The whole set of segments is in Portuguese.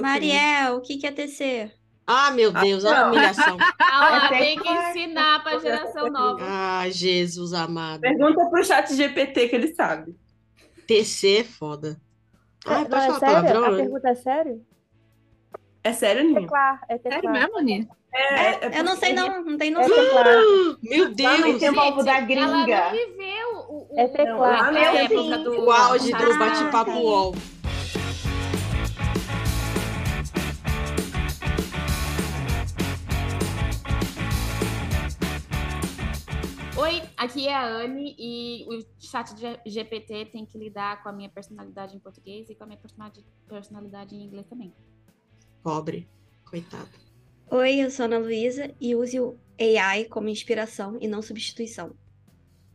Mariel, o que, que é TC? Ah, meu Deus, olha a humilhação. Ah É tem que ensinar para a geração nova. Ah, Jesus amado. Pergunta pro chat GPT que ele sabe. TC é foda. Ah, Não, pode é falar sério? A palavrão? pergunta é sério? É sério, Ninho? Teclar, é teclar. Sério mesmo, Aninha? É, é Eu não sei, não, não tem É noção. teclar. Meu Lá no Deus! tempo da Ela gringa. não viveu o, o, É o- a Eu época do O auge do Ah, bate-papo sim. UOL. Aqui é a Anne e o chat de GPT tem que lidar com a minha personalidade em português e com a minha personalidade, em inglês também. Pobre. Coitado. Oi, eu sou Ana Luísa e use o AI como inspiração e não substituição.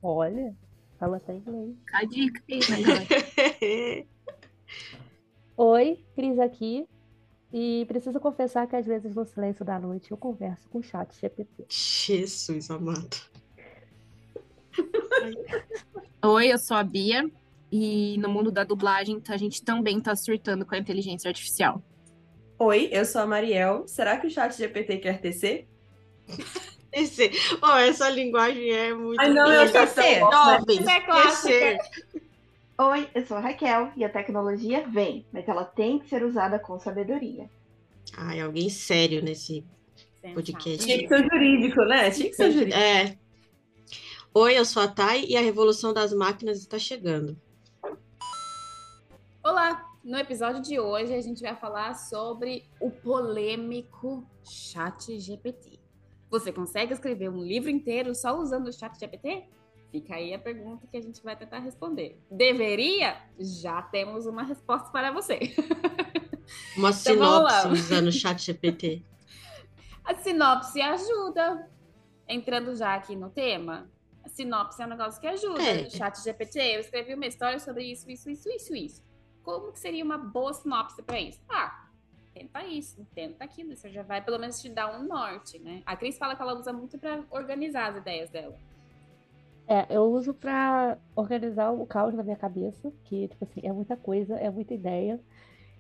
Olha, fala até inglês. A dica aí, negócio. Oi, Cris aqui. E preciso confessar que às vezes no silêncio da noite eu converso com o chat GPT. Jesus amado. Oi, eu sou a Bia. E no mundo da dublagem, a gente também tá surtando com a inteligência artificial. Oi, eu sou a Mariel. Será que o chat GPT quer TC? TC. Oh, essa linguagem é muito. Ai, não, eu TC? Jovens, Isso é clássico. TC. Oi, eu sou a Raquel e a tecnologia vem, mas ela tem que ser usada com sabedoria. Ai, alguém sério nesse podcast. Tinha que ser jurídico, né? Tinha que ser jurídico. É. Oi, eu sou a Thay e a revolução das máquinas está chegando. Olá! No episódio de hoje a gente vai falar sobre o polêmico Chat GPT. Você consegue escrever um livro inteiro só usando o Chat GPT? Fica aí a pergunta que a gente vai tentar responder. Deveria? Já temos uma resposta para você. Uma Então, sinopse usando o chat GPT. A sinopse ajuda. Entrando já aqui no tema, sinopse é um negócio que ajuda. É. Chat GPT, eu escrevi uma história sobre isso, isso, isso, isso, isso. Como que seria uma boa sinopse para isso? Ah, tenta isso, tenta aquilo. Isso já vai pelo menos te dar um norte, né? A Cris fala que ela usa muito para organizar as ideias dela. É, eu uso pra organizar o caos na minha cabeça, que, tipo assim, é muita coisa, é muita ideia.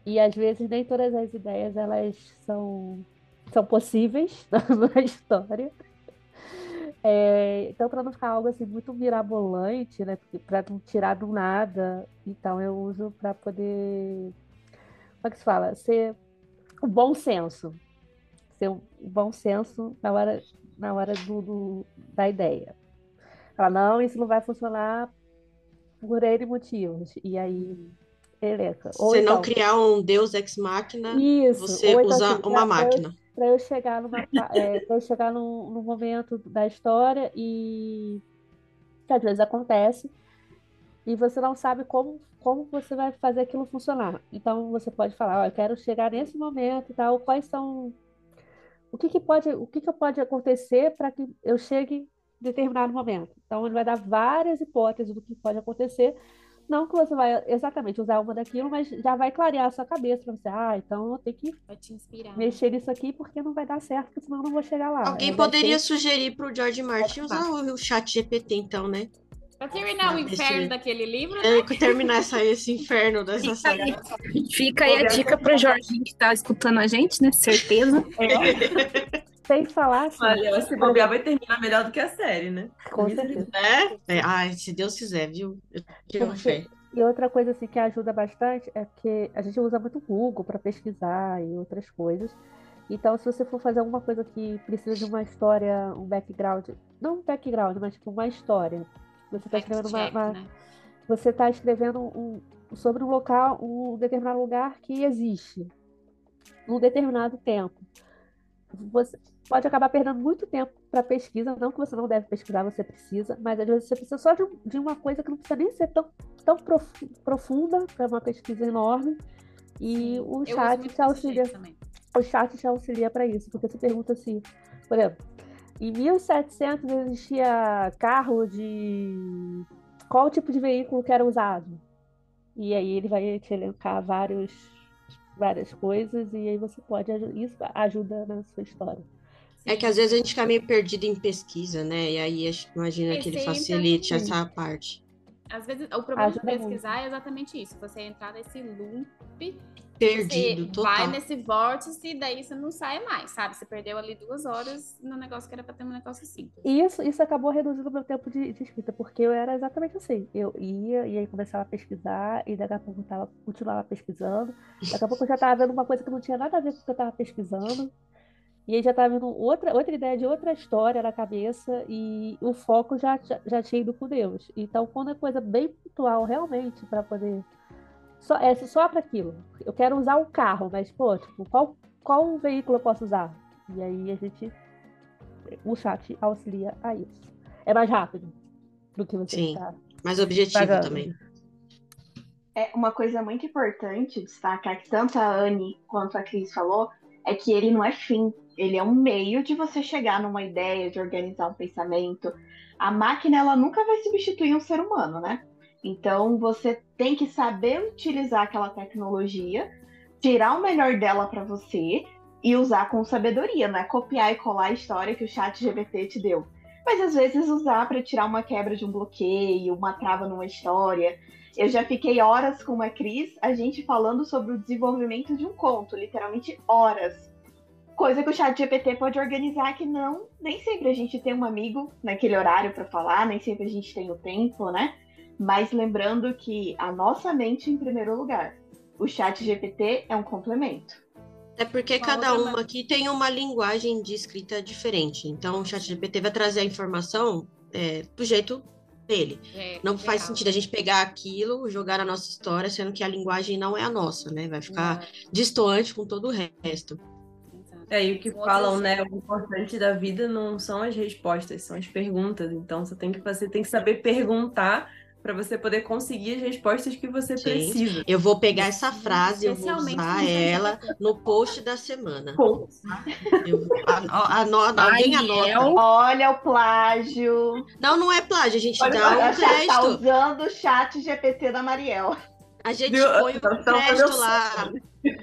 E às vezes nem todas as ideias elas são, são possíveis na história. É, então, para não ficar algo assim muito mirabolante, né? Para não tirar do nada, então eu uso para poder, como é que se fala? Ser o bom senso. Ser o bom senso na hora, na hora do, do- da ideia. Fala, não, isso não vai funcionar por N motivos. E aí, eleca. Ou Você não então, criar um Deus ex isso. você então, usar assim, uma máquina. Para eu chegar numa é, eu chegar num, num momento da história e que às vezes acontece e você não sabe como como você vai fazer aquilo funcionar. Então você pode falar, eu quero chegar nesse momento e tal, quais são o que que pode o que que pode acontecer para que eu chegue em determinado momento. Então ele vai dar várias hipóteses do que pode acontecer. Não que você vai exatamente usar uma daquilo, mas já vai clarear a sua cabeça para você, ah, então eu tenho que Vai te inspirar. mexer nisso aqui porque não vai dar certo, porque senão eu não vou chegar lá. Alguém vai poderia ser- sugerir pro George Martin usar o, chat GPT, então, né? Pra terminar o Esse- inferno daquele livro, É, terminar essa, esse inferno dessa saga. Fica aí a dica pro Jorginho que tá escutando a gente, né? Certeza. Sem falar, assim, Olha, se bobear vai terminar melhor do que a série, né? com certeza. É? É, ai, se Deus quiser, viu? Eu tenho fé. E outra coisa assim que ajuda bastante é que a gente usa muito o Google para pesquisar e outras coisas. Então, se você for fazer alguma coisa que precisa de uma história, um background, não um background, mas tipo uma história. Você está escrevendo uma, uma- né? você está escrevendo um- sobre um local, um determinado lugar que existe num determinado tempo. Você pode acabar perdendo muito tempo para pesquisa, não que você não deve pesquisar, você precisa, mas às vezes você precisa só de, um- de uma coisa que não precisa nem ser tão, tão profu- profunda para uma pesquisa enorme. E o chat te auxilia o chat te auxilia para isso, porque você pergunta assim, por exemplo, em 1700 existia carro de qual tipo de veículo que era usado? E aí ele vai te elencar vários, várias coisas e aí você pode isso ajuda na sua história. É que às vezes a gente fica meio perdido em pesquisa, né? E aí imagina É, que ele facilite assim. essa parte. Às vezes, o problema de Ajuda muito. pesquisar é exatamente isso. Você entrar nesse loop Perdido, você total. vai nesse vórtice e daí você não sai mais, sabe? Você perdeu ali duas horas no negócio que era pra ter um negócio simples. E isso, isso acabou reduzindo o meu tempo de, de escrita, porque eu era exatamente assim. Eu ia e aí começava a pesquisar, e daqui a pouco eu tava, continuava pesquisando. Daqui a pouco eu já estava vendo uma coisa que não tinha nada a ver com o que eu estava pesquisando. E aí já estava vendo outra, outra ideia de outra história na cabeça, e o foco já, já, já tinha ido com Deus. Então, quando é coisa bem pontual, realmente, para poder. Só, é só para aquilo. Eu quero usar um carro, mas, pô, tipo, qual, qual veículo eu posso usar? E aí a gente o chat auxilia a isso. É mais rápido do que você Sim. está. Mais objetivo Pagando. também. É uma coisa muito importante destacar que tanto a Anne quanto a Cris falou é que ele não é fim, ele é um meio de você chegar numa ideia, de organizar um pensamento. A máquina ela nunca vai substituir um ser humano, né? Então você tem que saber utilizar aquela tecnologia, tirar o melhor dela para você e usar com sabedoria, não é copiar e colar a história que o chat GPT te deu. Mas às vezes usar para tirar uma quebra de um bloqueio, uma trava numa história. Eu já fiquei horas com a Cris, a gente falando sobre o desenvolvimento de um conto, literalmente horas. Coisa que o chat GPT pode organizar que não, nem sempre a gente tem um amigo naquele horário para falar, nem sempre a gente tem o tempo, né? Mas lembrando que a nossa mente em primeiro lugar. O chat GPT é um complemento. É porque cada uma aqui tem uma linguagem de escrita diferente. Então, o ChatGPT vai trazer a informação é, do jeito dele. É, Não faz geral. sentido a gente pegar aquilo, jogar na nossa história, sendo que a linguagem não é a nossa, né? Vai ficar distoante com todo o resto. É, e o que falam, né? O importante da vida não são as respostas, são as perguntas. Então você tem que fazer, tem que saber perguntar para você poder conseguir as respostas que você Sim. precisa. Eu vou pegar essa frase, eu vou usar ela no post da semana. A- ano- alguém anota. Olha o plágio. Não, não é plágio, a gente Olha, dá a um gente tá crédito. usando o chat GPT da Mariel. A gente põe o Então, crédito eu lá.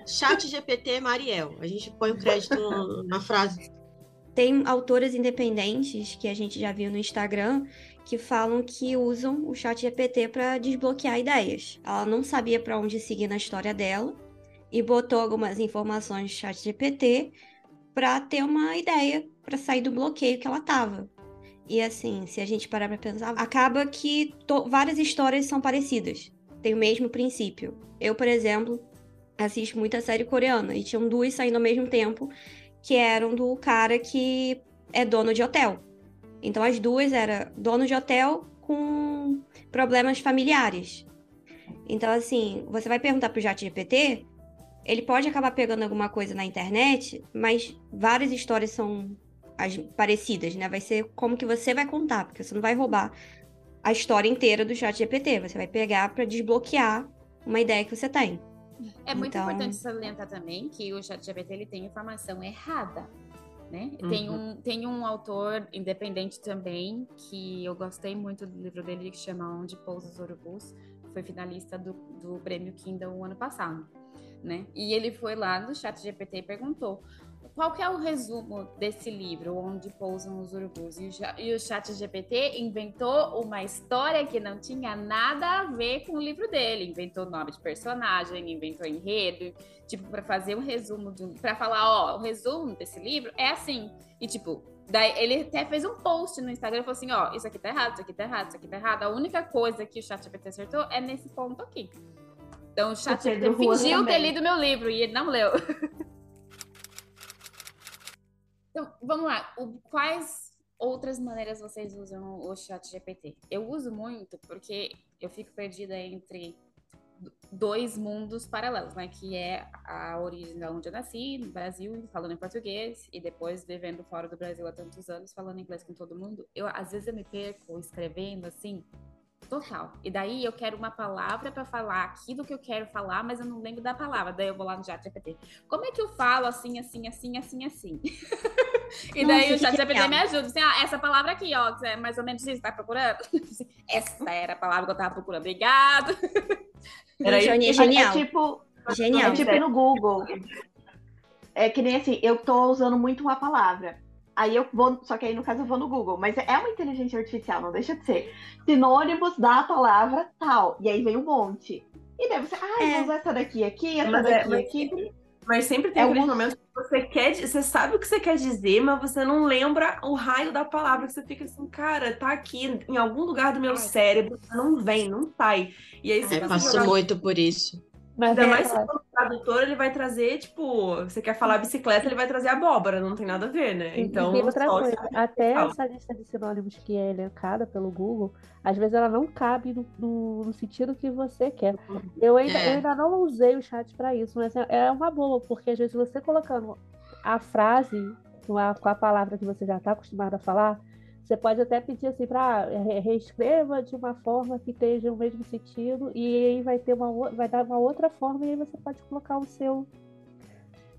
Chat GPT Mariel. A gente põe o crédito no- na frase. Tem autoras independentes que a gente já viu no Instagram que falam que usam o chat GPT para desbloquear ideias. Ela não sabia para onde seguir na história dela e botou algumas informações no chat GPT para ter uma ideia para sair do bloqueio que ela tava. E assim, se a gente parar para pensar, acaba que várias histórias são parecidas, tem o mesmo princípio. Eu, por exemplo, assisto muita série coreana e tinham duas saindo ao mesmo tempo que eram do cara que é dono de hotel. Então as duas eram dono de hotel com problemas familiares. Então assim, você vai perguntar pro chat GPT, ele pode acabar pegando alguma coisa na internet, mas várias histórias são as parecidas, né? Vai ser como que você vai contar, porque você não vai roubar a história inteira do chat GPT, você vai pegar para desbloquear uma ideia que você tem. É muito Então- importante salientar também que o ChatGPT ele tem informação errada. Né? Tem, um, tem um autor independente também que eu gostei muito do livro dele que chama Onde Pousa os Urubus. Foi finalista do, do prêmio Kindle o ano passado. Né? E ele foi lá no ChatGPT e perguntou qual que é o resumo desse livro, Onde Pousam os Urubus? E o, cha- e o ChatGPT inventou uma história que não tinha nada a ver com o livro dele. Inventou nome de personagem, inventou enredo, tipo, para fazer um resumo, um, pra falar, ó, o resumo desse livro é assim. E, tipo, daí ele até fez um post no Instagram e falou assim, ó, isso aqui tá errado, isso aqui tá errado, isso aqui tá errado. A única coisa que o ChatGPT acertou é nesse ponto aqui. Então o ChatGPT fingiu ter também. lido meu livro e ele não leu. Então, vamos lá. O- quais outras maneiras vocês usam o chat GPT? Eu uso muito porque eu fico perdida entre dois mundos paralelos, né? Que é a origem da onde eu nasci, no Brasil, falando em português, e depois vivendo fora do Brasil há tantos anos, falando inglês com todo mundo. Eu, às vezes eu me perco escrevendo assim, total. E daí eu quero uma palavra para falar aquilo que eu quero falar, mas eu não lembro da palavra. Daí eu vou lá no chat GPT. Como é que eu falo assim, assim, assim, assim, assim? e daí Nossa, o chat que GPT me ajuda. Assim, ah, essa palavra aqui, ó, que é mais ou menos isso tá procurando. essa era a palavra que eu tava procurando. Obrigado. Johnny é É genial. tipo, Genial. é tipo no Google. É que nem assim, eu tô usando muito uma palavra. Aí eu vou, só que aí no caso eu vou no Google, mas é uma inteligência artificial, não deixa de ser. Sinônimos da palavra tal. E aí vem um monte. E daí você, ah, É. vou usar essa daqui aqui, essa Mas é- daqui mas aqui. Mas sempre tem É momentos que você quer, você sabe o que você quer dizer, mas você não lembra o raio da palavra, que você fica assim, cara, tá aqui em algum lugar do meu Ai. cérebro, não vem, não sai. E aí, se É, você passo jogar muito por isso. Mas Ainda é, mais se for tradutor, ele vai trazer, tipo, você quer falar bicicleta, ele vai trazer abóbora, não tem nada a ver, né? Então, e outra coisa, até fala. essa lista de sinônimos que é elencada pelo Google, às vezes ela não cabe no, no- no sentido que você quer. Eu ainda, É. eu ainda não usei o chat para isso, mas é, é uma boa, porque às vezes você colocando a frase com a, com a palavra que você já está acostumado a falar, você pode até pedir assim para reescreva de uma forma que esteja o mesmo sentido, e aí vai ter uma, vai dar uma outra forma, e aí você pode colocar o seu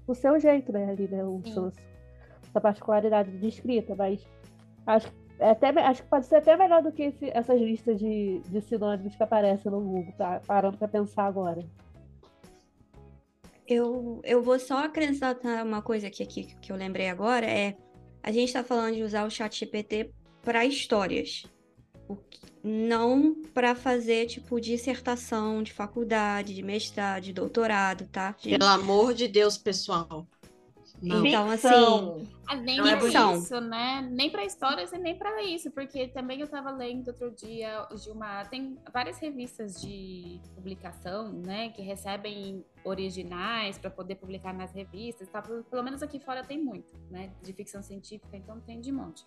o seu jeito, né, ali, né, o seu, essa particularidade de escrita, mas acho, é até, acho que pode ser até melhor do que esse- essas listas de, de sinônimos que aparecem no Google, tá? Parando para pensar agora. Eu, eu vou só acrescentar uma coisa aqui, aqui que eu lembrei agora, é a gente está falando de usar o chat GPT para histórias, não para fazer tipo dissertação de faculdade, de mestrado, de doutorado, tá? gente? Pelo amor de Deus, pessoal. Não. Então, assim, Ficção. Ah, nem Não é pra ficção. isso, né? Nem pra histórias e nem pra isso, porque também eu tava lendo outro dia de uma. Tem várias revistas de publicação, né? Que recebem originais para poder publicar nas revistas. Tá? Pelo pelo menos aqui fora tem muito, né? De ficção científica, então tem de monte.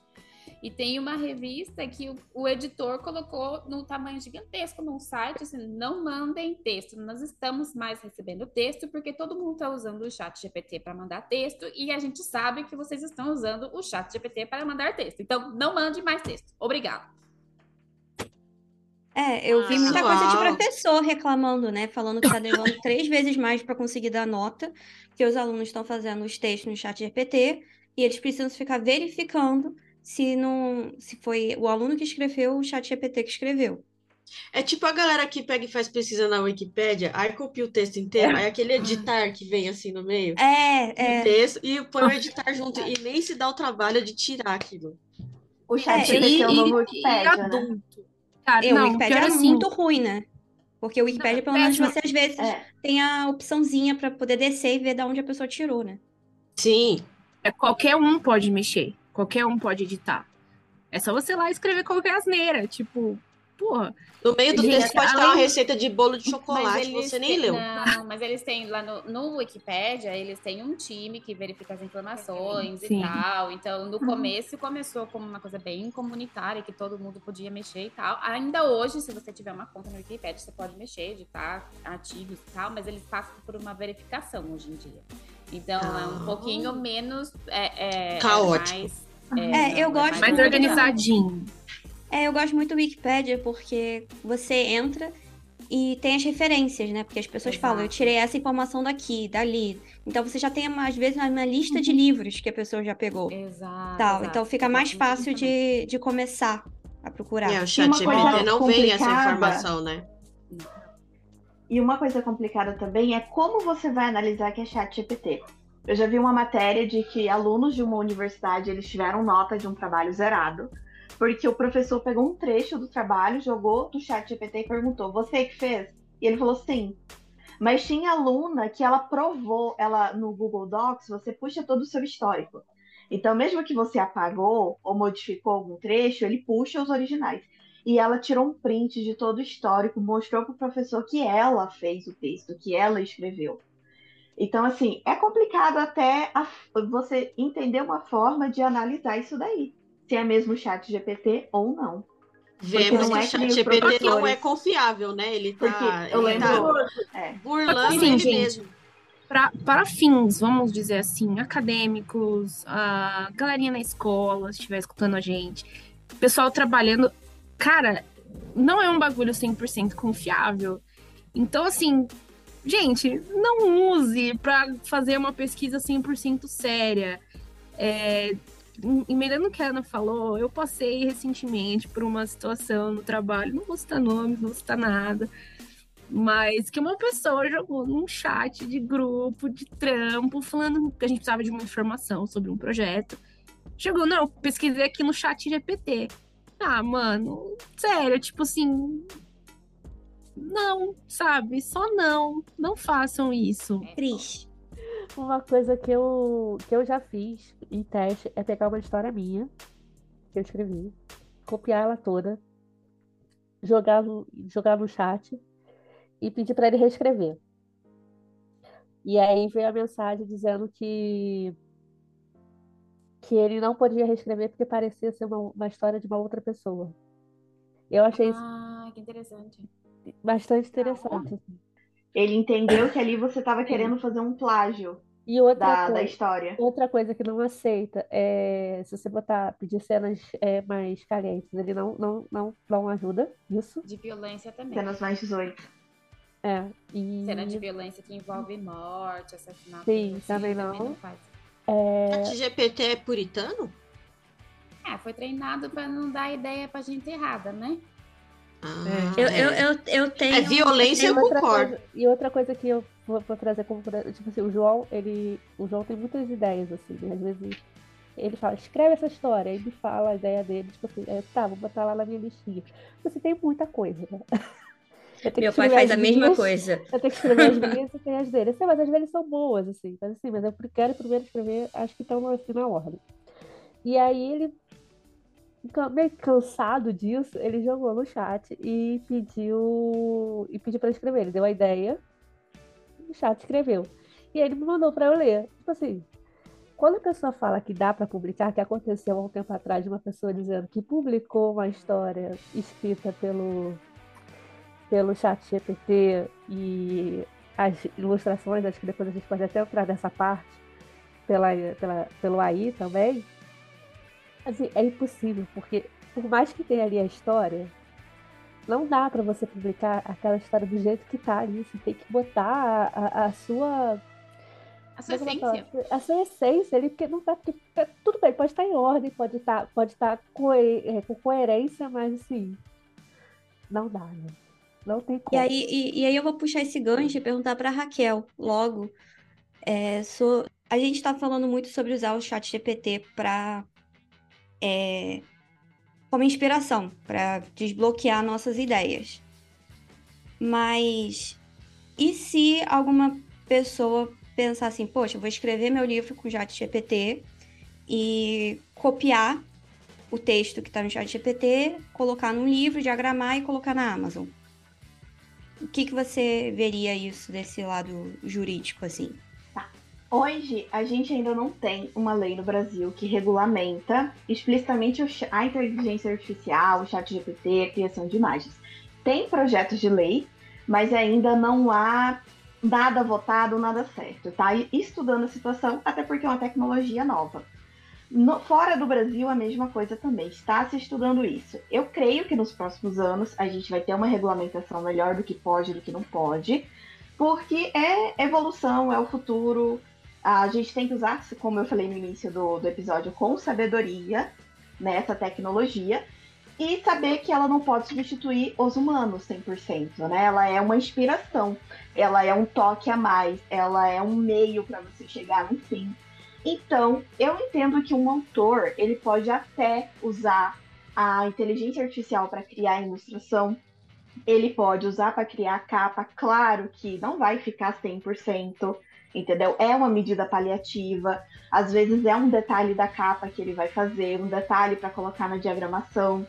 E tem uma revista que o, o editor colocou num tamanho gigantesco num site, assim, não mandem texto, nós estamos mais recebendo texto porque todo mundo está usando o chat GPT para mandar texto e a gente sabe que vocês estão usando o chat GPT para mandar texto. Então, não mande mais texto. Obrigado. É, eu vi muita coisa de professor reclamando, né? Falando que tá levando três vezes mais para conseguir dar nota, porque os alunos estão fazendo os textos no chat GPT e eles precisam ficar verificando se não, se foi o aluno que escreveu ou o chat GPT que escreveu. É tipo a galera que pega e faz pesquisa na Wikipédia, aí copia o texto inteiro, aí aquele editar que vem assim no meio, É, o é. texto, e põe o editar junto, e nem se dá o trabalho de tirar aquilo. O É, chat e- GPT é o novo e Wikipédia, né? adulto. Cara, E o não, Wikipedia pior é assim, muito ruim, né? Porque o Wikipedia, pelo menos, você às vezes É. tem a opçãozinha para poder descer e ver de onde a pessoa tirou, né? Sim, é, qualquer um pode mexer, qualquer um pode editar. É só você lá escrever qualquer asneira, tipo, porra. no meio do texto pode estar uma receita de bolo de chocolate, você nem têm- leu. Não, mas eles têm lá no, no Wikipédia, eles têm um time que verifica as informações Sim. e tal. Então, no começo começou como uma coisa bem comunitária, que todo mundo podia mexer e tal. Ainda hoje, se você tiver uma conta no Wikipédia, você pode mexer, editar artigos e tal, mas eles passam por uma verificação hoje em dia. Então, é um Ah. pouquinho menos. É, é, Caótico. É, mais, É, eu gosto Mais muito organizadinho. É, eu gosto muito do Wikipedia porque você entra e tem as referências, né? Porque as pessoas Exato. falam, eu tirei essa informação daqui, dali. Então você já tem, às vezes, uma lista de livros que a pessoa já pegou. Exato. Tal. Então fica mais fácil de, de começar a procurar. É, o uma chat coisa GPT não vem essa informação, né? E uma coisa complicada também é como você vai analisar que é chat GPT. Eu já vi uma matéria de que alunos de uma universidade eles tiveram nota de um trabalho zerado, porque o professor pegou um trecho do trabalho, jogou do chat GPT e perguntou: "Você que fez?" E ele falou: "Sim". Mas tinha aluna que ela provou, ela no Google Docs, você puxa todo o seu histórico. Então, mesmo que você apagou ou modificou algum trecho, ele puxa os originais. E ela tirou um print de todo o histórico, mostrou para o professor que ela fez o texto, que ela escreveu. Então, assim, é complicado até a- você entender uma forma de analisar isso daí. Se é mesmo chat GPT ou não. Vemos não que é o chat GPT não é confiável, né? Ele tá, Porque eu ele lembro. tá É. burlando Assim, ele gente, mesmo. Pra, para fins, vamos dizer assim, acadêmicos, a galerinha na escola, se estiver escutando a gente, pessoal trabalhando, cara, não é um bagulho 100% confiável. Então, assim, gente, não use para fazer uma pesquisa 100% séria. É, em- emendando o que a Ana falou, eu passei recentemente por uma situação no trabalho, não vou citar nomes, não vou citar nada, mas que uma pessoa jogou num chat de grupo, de trampo, falando que a gente precisava de uma informação sobre um projeto. Chegou, não, pesquisei aqui no chat GPT. Ah, mano, sério, tipo assim. Não, sabe? Só não. Não façam isso. Cris, Uma coisa que eu, que eu já fiz em teste é pegar uma história minha, que eu escrevi, copiar ela toda, jogar no, jogar no chat e pedir para ele reescrever. E aí veio a mensagem dizendo que que ele não podia reescrever porque parecia ser uma, uma história de uma outra pessoa. Eu achei isso Ah, que interessante. Bastante interessante. assim. Ele entendeu que ali você estava querendo fazer um plágio E outra da, da coisa, história. outra coisa que não aceita é se você botar, pedir cenas é, mais calientes, ele não, não, não, não ajuda isso. De violência também. Cenas mais 18. É, e Cena de violência que envolve morte, assassinato. Sim, assim, também não. faz. é, Chat GPT é puritano? É, foi treinado pra não dar ideia pra gente errada, né? Ah, eu, é. eu, eu, eu tenho. É violência, eu E concordo. coisa, e outra coisa que eu vou, vou trazer como tipo assim, o João, ele, o João tem muitas ideias assim, né? às vezes ele fala, escreve essa história, aí me fala a ideia dele, tipo assim, eu, tá, vou botar lá na minha listinha. Você tem muita coisa, né? Meu pai faz a mesma minhas, coisa. Eu tenho que escrever as minhas e tem as dele. Assim, mas as dele são boas, assim. Mas assim, mas eu quero primeiro escrever, acho que estão assim na ordem. E aí ele, meio cansado disso, ele jogou no chat e pediu e pediu para escrever. Ele deu a ideia, o chat escreveu. E ele me mandou para eu ler. Tipo assim, quando a pessoa fala que dá para publicar, que aconteceu há um tempo atrás de uma pessoa dizendo que publicou uma história escrita pelo pelo chat GPT e as ilustrações, acho que depois a gente pode até entrar nessa parte, pela, pela, pelo AI também, assim, é impossível, porque por mais que tenha ali a história, não dá para você publicar aquela história do jeito que tá ali, você tem que botar a, a, a sua A sua é essência. A sua essência ali, porque não tá. Porque, tá- tudo bem, pode estar em ordem, pode estar pode tá é, com coerência, mas assim. Não dá, né? Não tem E como. aí, e, e aí eu vou puxar esse gancho e perguntar para Raquel logo. É, so- a gente está falando muito sobre usar o chat GPT para como inspiração, para desbloquear nossas ideias. Mas e se alguma pessoa pensar assim, poxa, vou escrever meu livro com o chat GPT e copiar o texto que está no chat GPT, colocar num livro, diagramar e colocar na Amazon? O que, que você veria isso desse lado jurídico, assim? Hoje, a gente ainda não tem uma lei no Brasil que regulamenta explicitamente a inteligência artificial, o chat GPT, a criação de imagens. Tem projetos de lei, mas ainda não há nada votado, nada certo. Tá estudando a situação, até porque é uma tecnologia nova. No- fora do Brasil, a mesma coisa também. Está se estudando isso. Eu creio que nos próximos anos a gente vai ter uma regulamentação melhor do que pode e do que não pode, porque é evolução, é o futuro. A gente tem que usar, como eu falei no início do, do episódio, com sabedoria nessa tecnologia e saber que ela não pode substituir os humanos 100%, né? Ela é uma inspiração, ela é um toque a mais, ela é um meio para você chegar no fim. Então, eu entendo que um autor, ele pode até usar a inteligência artificial para criar ilustração, ele pode usar para criar capa, claro que não vai ficar 100%, entendeu? É uma medida paliativa, às vezes é um detalhe da capa que ele vai fazer, um detalhe para colocar na diagramação.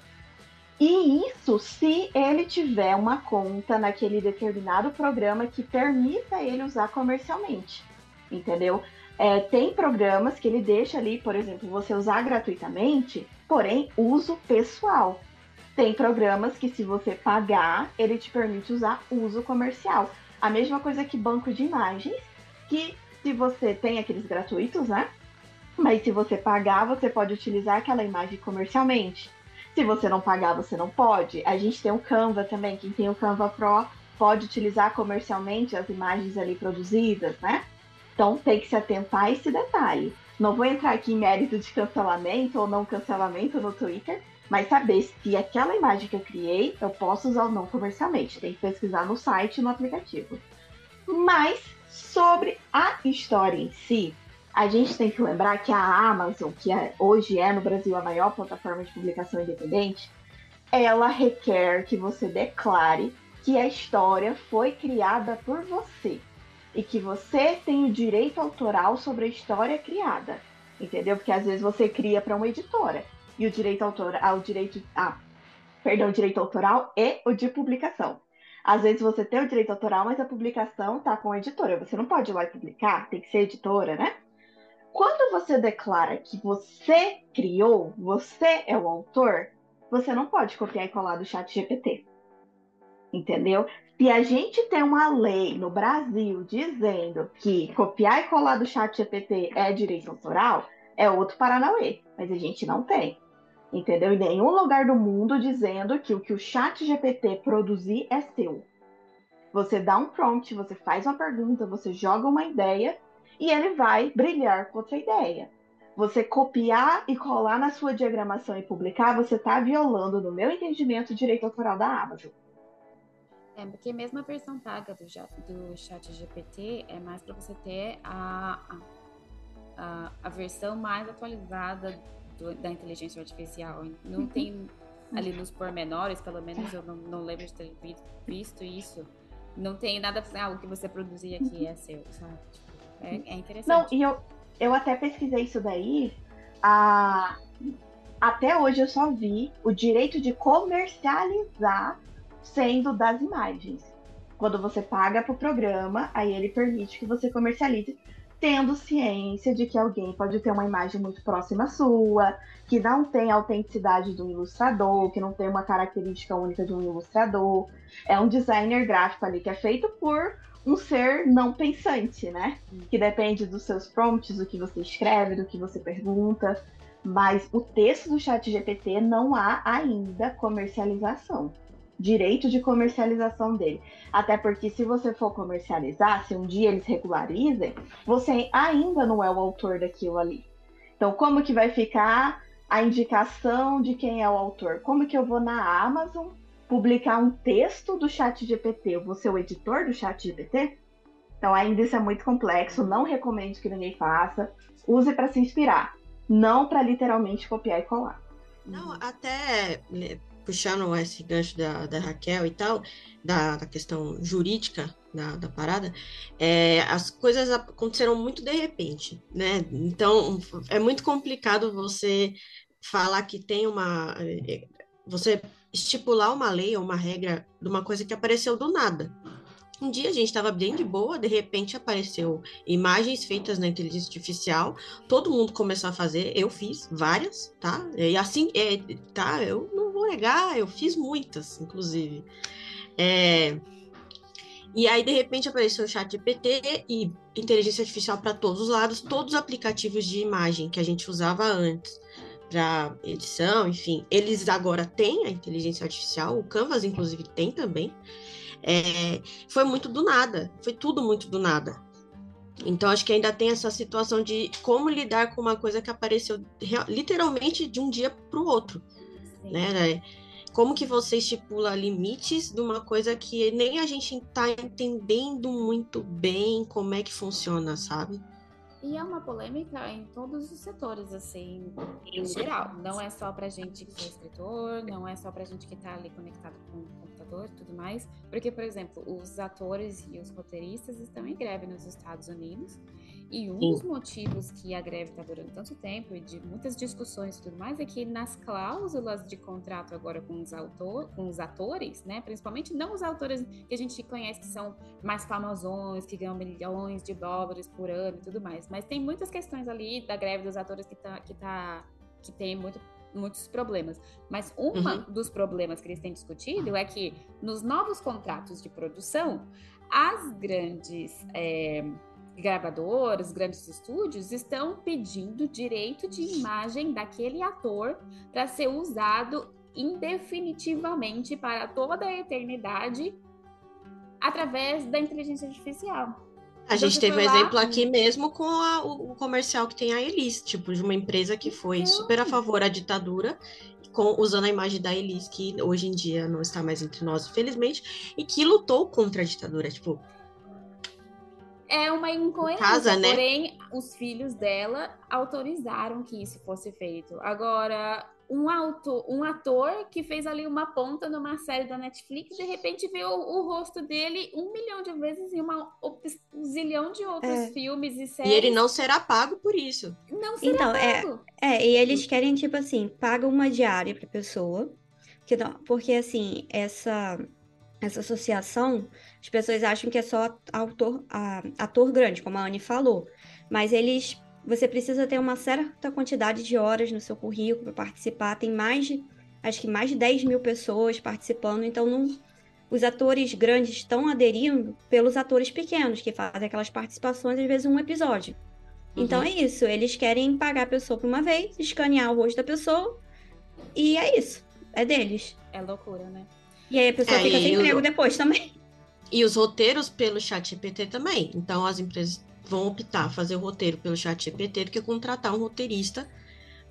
E isso se ele tiver uma conta naquele determinado programa que permita ele usar comercialmente, entendeu? É, tem programas que ele deixa ali, por exemplo, você usar gratuitamente, porém uso pessoal. Tem programas que, se você pagar, ele te permite usar uso comercial. A mesma coisa que banco de imagens, que se você tem aqueles gratuitos, né? Mas se você pagar, você pode utilizar aquela imagem comercialmente. Se você não pagar, você não pode. A gente tem o Canva também. Quem tem o Canva Pro pode utilizar comercialmente as imagens ali produzidas, né? Então tem que se atentar a esse detalhe. Não vou entrar aqui em mérito de cancelamento ou não cancelamento no Twitter, mas saber se aquela imagem que eu criei eu posso usar ou não comercialmente. Tem que pesquisar no site e no aplicativo. Mas sobre a história em si, a gente tem que lembrar que a Amazon, que é- hoje é no Brasil a maior plataforma de publicação independente, ela requer que você declare que a história foi criada por você e que você tem o direito autoral sobre a história criada, entendeu? Porque às vezes você cria para uma editora e o direito autoral, o direito, ah, perdão, o direito autoral e o de publicação. Às vezes você tem o direito autoral, mas a publicação tá com a editora. Você não pode ir lá e publicar, tem que ser editora, né? Quando você declara que você criou, você é o autor, você não pode copiar e colar do chat GPT. Entendeu? Se a gente tem uma lei no Brasil dizendo que copiar e colar do chat GPT é direito autoral, é outro Paranauê. Mas a gente não tem. Entendeu? Em nenhum lugar do mundo dizendo que o que o chat GPT produzir é seu. Você dá um prompt, você faz uma pergunta, você joga uma ideia e ele vai brilhar com outra ideia. Você copiar e colar na sua diagramação e publicar, você está violando, no meu entendimento, o direito autoral da Amazon. É, porque mesmo a versão paga do, do chat GPT é mais para você ter a, a, a, versão mais atualizada do, da inteligência artificial. Não tem ali nos pormenores, pelo menos eu não, não lembro de ter visto isso. Não tem nada para ah, o que você produzir aqui é seu, sabe? Tipo, é, é interessante. Não, e eu, eu até pesquisei isso daí. A... Até hoje eu só vi o direito de comercializar sendo das imagens. Quando você paga para o programa, aí ele permite que você comercialize, tendo ciência de que alguém pode ter uma imagem muito próxima à sua, que não tem a autenticidade do ilustrador, que não tem uma característica única de um ilustrador. É um designer gráfico ali que é feito por um ser não pensante, né? Que depende dos seus prompts, do que você escreve, do que você pergunta. Mas o texto do chat GPT não há ainda comercialização direito de comercialização dele. Até porque se você for comercializar, se um dia eles regularizem, você ainda não é o autor daquilo ali. Então, como que vai ficar a indicação de quem é o autor? Como que eu vou na Amazon publicar um texto do Chat GPT? Eu vou ser o editor do Chat GPT? Então, ainda isso é muito complexo. Não recomendo que ninguém faça. Use para se inspirar, não para literalmente copiar e colar. Não, até puxando esse gancho da, da Raquel e tal, da, da questão jurídica da, da parada, é, as coisas aconteceram muito de repente, né? Então, é muito complicado você falar que tem uma. É, você estipular uma lei ou uma regra de uma coisa que apareceu do nada. Um dia a gente estava bem de boa, de repente apareceu imagens feitas na inteligência artificial, todo mundo começou a fazer, eu fiz várias, tá? E assim, é, tá, eu negar, eu fiz muitas, inclusive. É, e aí, de repente, apareceu o chat GPT e inteligência artificial para todos os lados, todos os aplicativos de imagem que a gente usava antes para edição, enfim, eles agora têm a inteligência artificial, o Canvas, inclusive, tem também. É, foi muito do nada, foi tudo muito do nada. Então, acho que ainda tem essa situação de como lidar com uma coisa que apareceu literalmente de um dia para o outro. Né? Como que você estipula limites de uma coisa que nem a gente está entendendo muito bem como é que funciona, sabe? E é uma polêmica em todos os setores, assim, em geral. Não é só pra gente que é escritor, não é só pra gente que tá ali conectado com o computador e tudo mais. Porque, por exemplo, os atores e os roteiristas estão em greve nos Estados Unidos. E um Sim. dos motivos que a greve está durando tanto tempo e de muitas discussões e tudo mais é que nas cláusulas de contrato agora com os, autor, com os atores, né, principalmente não os autores que a gente conhece que são mais famosões, que ganham milhões de dólares por ano e tudo mais, mas tem muitas questões ali da greve dos atores que tá, que, tá, que tem muito muitos problemas. Mas um uhum. dos problemas que eles têm discutido é que nos novos contratos de produção, as grandes é, gravadoras, grandes estúdios estão pedindo direito de imagem daquele ator para ser usado indefinitivamente para toda a eternidade através da inteligência artificial. A então, gente teve um exemplo aqui mesmo com a, o, comercial que tem a Elis, tipo, de uma empresa que foi super a favor da ditadura, com, usando a imagem da Elis, que hoje em dia não está mais entre nós, infelizmente, e que lutou contra a ditadura. Tipo, É uma incoerência, Casa, né? porém os filhos dela autorizaram que isso fosse feito. Agora, um, auto, um ator que fez ali uma ponta numa série da Netflix, de repente vê o, o rosto dele um milhão de vezes em uma um zilhão de outros É. filmes e E séries. ele não será pago por isso. não será Então, é- pago. É, e eles querem, tipo assim, pagam uma diária pra pessoa. Que não, porque, assim, essa, essa associação, as pessoas acham que é só autor, a- ator grande, como a Anne falou. Mas eles. Você precisa ter uma certa quantidade de horas no seu currículo para participar. Tem mais de. Acho que mais de 10 mil pessoas participando. Então, não, os atores grandes estão aderindo pelos atores pequenos, que fazem aquelas participações, às vezes, um episódio. Então Uhum. é isso, eles querem pagar a pessoa por uma vez, escanear o rosto da pessoa, e é isso. É deles. É loucura, né? E aí a pessoa É, fica sem o- emprego depois também. E os roteiros pelo chat GPT também. Então as empresas vão optar fazer o roteiro pelo chat GPT do que contratar um roteirista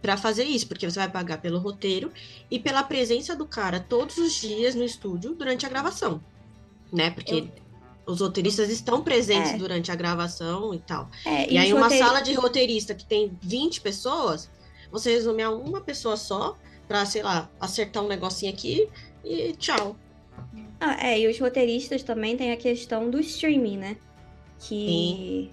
para fazer isso, porque você vai pagar pelo roteiro e pela presença do cara todos os dias no estúdio durante a gravação, né? Porque Eu- os roteiristas estão presentes É. durante a gravação e tal. É, E, aí uma roteiri- sala de roteirista que tem 20 pessoas, você resume a uma pessoa só para, sei lá, acertar um negocinho aqui e tchau. Ah, é, e os roteiristas também tem a questão do streaming, né? Que.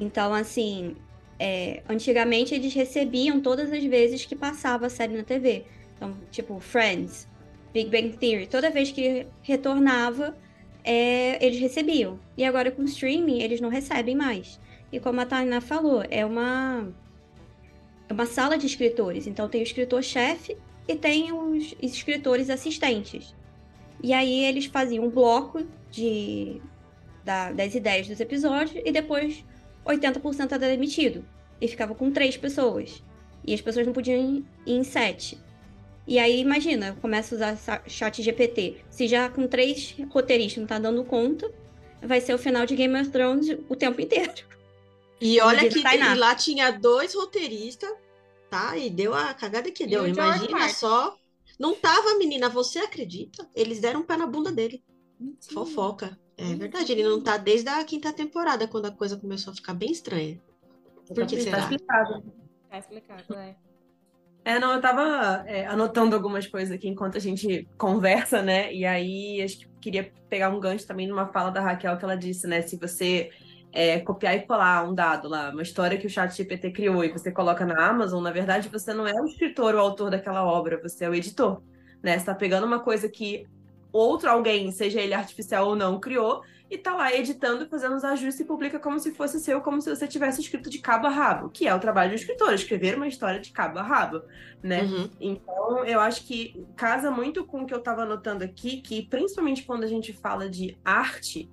Então, assim, é, antigamente eles recebiam todas as vezes que passava a série na TV. Então, tipo, Friends, Big Bang Theory, toda vez que retornava, é, eles recebiam. E agora com o streaming, eles não recebem mais. E como a Tainá falou, é uma, é uma sala de escritores. Então tem o escritor-chefe e tem os escritores assistentes. E aí eles faziam um bloco de, da- das ideias dos episódios e depois 80% era demitido. E ficava com três pessoas. E as pessoas não podiam ir em sete. E aí, imagina, começa a usar sa- chat GPT. Se já com três roteiristas não tá dando conta, vai ser o final de Game of Thrones o tempo inteiro. E olha que e lá tinha dois roteiristas, tá? E deu a cagada que deu. Imagina Martin. só. Não tava, menina, você acredita? Eles deram um pé na bunda dele. Mentira. Fofoca. É Hum. verdade, ele não tá desde a quinta temporada, quando a coisa começou a ficar bem estranha. Por que Tá será? explicado. Tá explicado, é. É, não, eu tava é, anotando algumas coisas aqui enquanto a gente conversa, né? E aí acho que queria pegar um gancho também numa fala da Raquel que ela disse, né? Se você é, copiar e colar um dado lá, uma história que o chat GPT criou e você coloca na Amazon, na verdade você não é o escritor ou autor daquela obra, você é o editor, né? Você tá pegando uma coisa que outro alguém, seja ele artificial ou não, criou e tá lá editando, fazendo os ajustes e publica como se fosse seu, como se você tivesse escrito de cabo a rabo, que é o trabalho do escritor, escrever uma história de cabo a rabo, né? Uhum. Então, eu acho que casa muito com o que eu estava anotando aqui, que principalmente quando a gente fala de arte,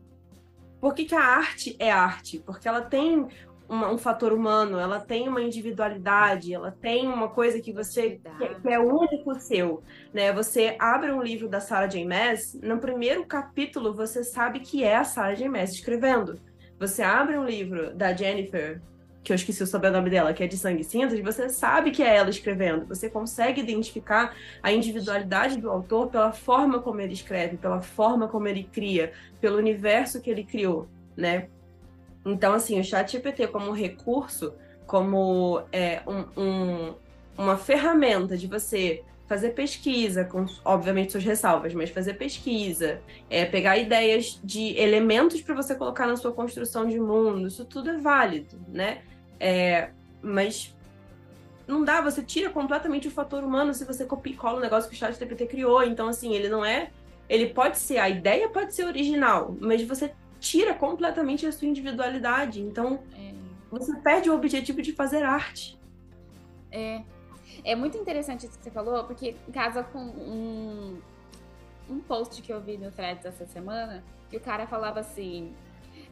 por que, que a arte é arte? Porque ela tem uma- um fator humano, ela tem uma individualidade, ela tem uma coisa que você que, é único seu, né? Você abre um livro da Sarah J. Maas, no primeiro capítulo você sabe que é a Sarah J. Maas escrevendo. Você abre um livro da Jennifer, que eu esqueci o sobrenome dela, que é de Sangue Cinzas, você sabe que é ela escrevendo. Você consegue identificar a individualidade do autor pela forma como ele escreve, pela forma como ele cria, pelo universo que ele criou, né? Então, assim, o chat GPT como recurso, como é, um- um- uma ferramenta de você fazer pesquisa, com, obviamente, suas ressalvas, mas fazer pesquisa, é, pegar ideias de elementos para você colocar na sua construção de mundo, isso tudo é válido, né? É, mas não dá, você tira completamente o fator humano se você copia e cola o negócio que o chat GPT criou. Então, assim, ele não é. Ele pode ser, a ideia pode ser original, mas você tira completamente a sua individualidade. Então, É. você perde o objetivo de fazer arte. É. É muito interessante isso que você falou, porque casa com um, um post que eu vi no Threads essa semana, que o cara falava assim: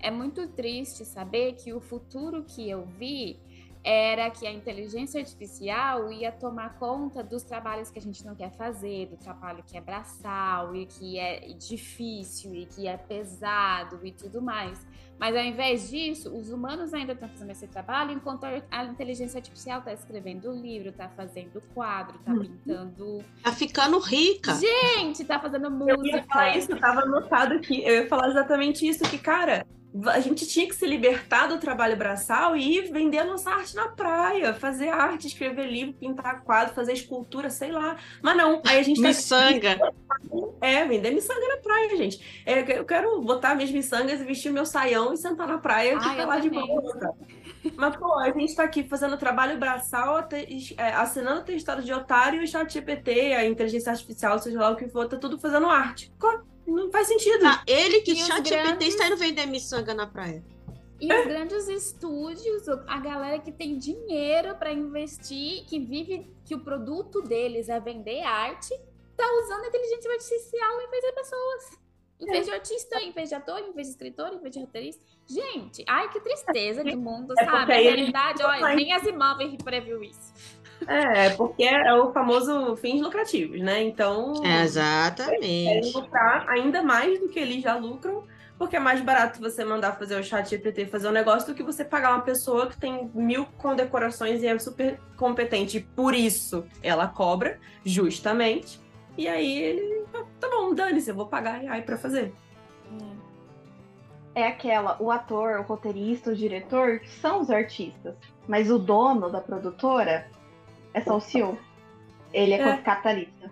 é muito triste saber que o futuro que eu vi era que a inteligência artificial ia tomar conta dos trabalhos que a gente não quer fazer, do trabalho que é braçal e que é difícil e que é pesado e tudo mais. Mas ao invés disso, os humanos ainda estão fazendo esse trabalho, enquanto a inteligência artificial está escrevendo livro, está fazendo quadro, está Uhum. pintando. Tá ficando rica. Gente, tá fazendo Eu ia falar música. isso, eu tava anotado aqui. Eu ia falar exatamente isso, que, cara, a gente tinha que se libertar do trabalho braçal e ir vender a nossa arte na praia, fazer arte, escrever livro, pintar quadro, fazer escultura, sei lá. Mas não, aí a gente tá Miçanga. É, vender miçanga na praia, gente. É, eu quero botar minhas miçangas e vestir meu saião e sentar na praia e Ah, ficar eu lá de também. boa. Mas, pô, a gente tá aqui fazendo trabalho braçal, é, assinando testado de otário e o chat GPT, a inteligência artificial, seja lá o que for, tá tudo fazendo arte. Co- Não faz sentido. Ah, ele que chat GPT grandes- está indo vender miçanga na praia. E os grandes estúdios, a galera que tem dinheiro para investir, que vive, que o produto deles é vender arte, tá usando inteligência artificial em vez de pessoas. Em vez de artista, em vez de ator, em vez de escritor, em vez de roteirista. Gente, ai que tristeza do mundo, É sabe? A realidade, olha, nem as imóveis previu isso. É, porque é o famoso fins lucrativos, né? Então, É, querem exatamente. lucrar ainda mais do que eles já lucram, porque é mais barato você mandar fazer o chat GPT fazer um negócio do que você pagar uma pessoa que tem mil condecorações e é super competente. E por isso ela cobra, justamente. E aí ele, ah, tá bom, dane-se, eu vou pagar AI pra fazer. É aquela, o ator, o roteirista, o diretor são os artistas, mas o dono da produtora é só o CEO. Ele é, É. capitalista.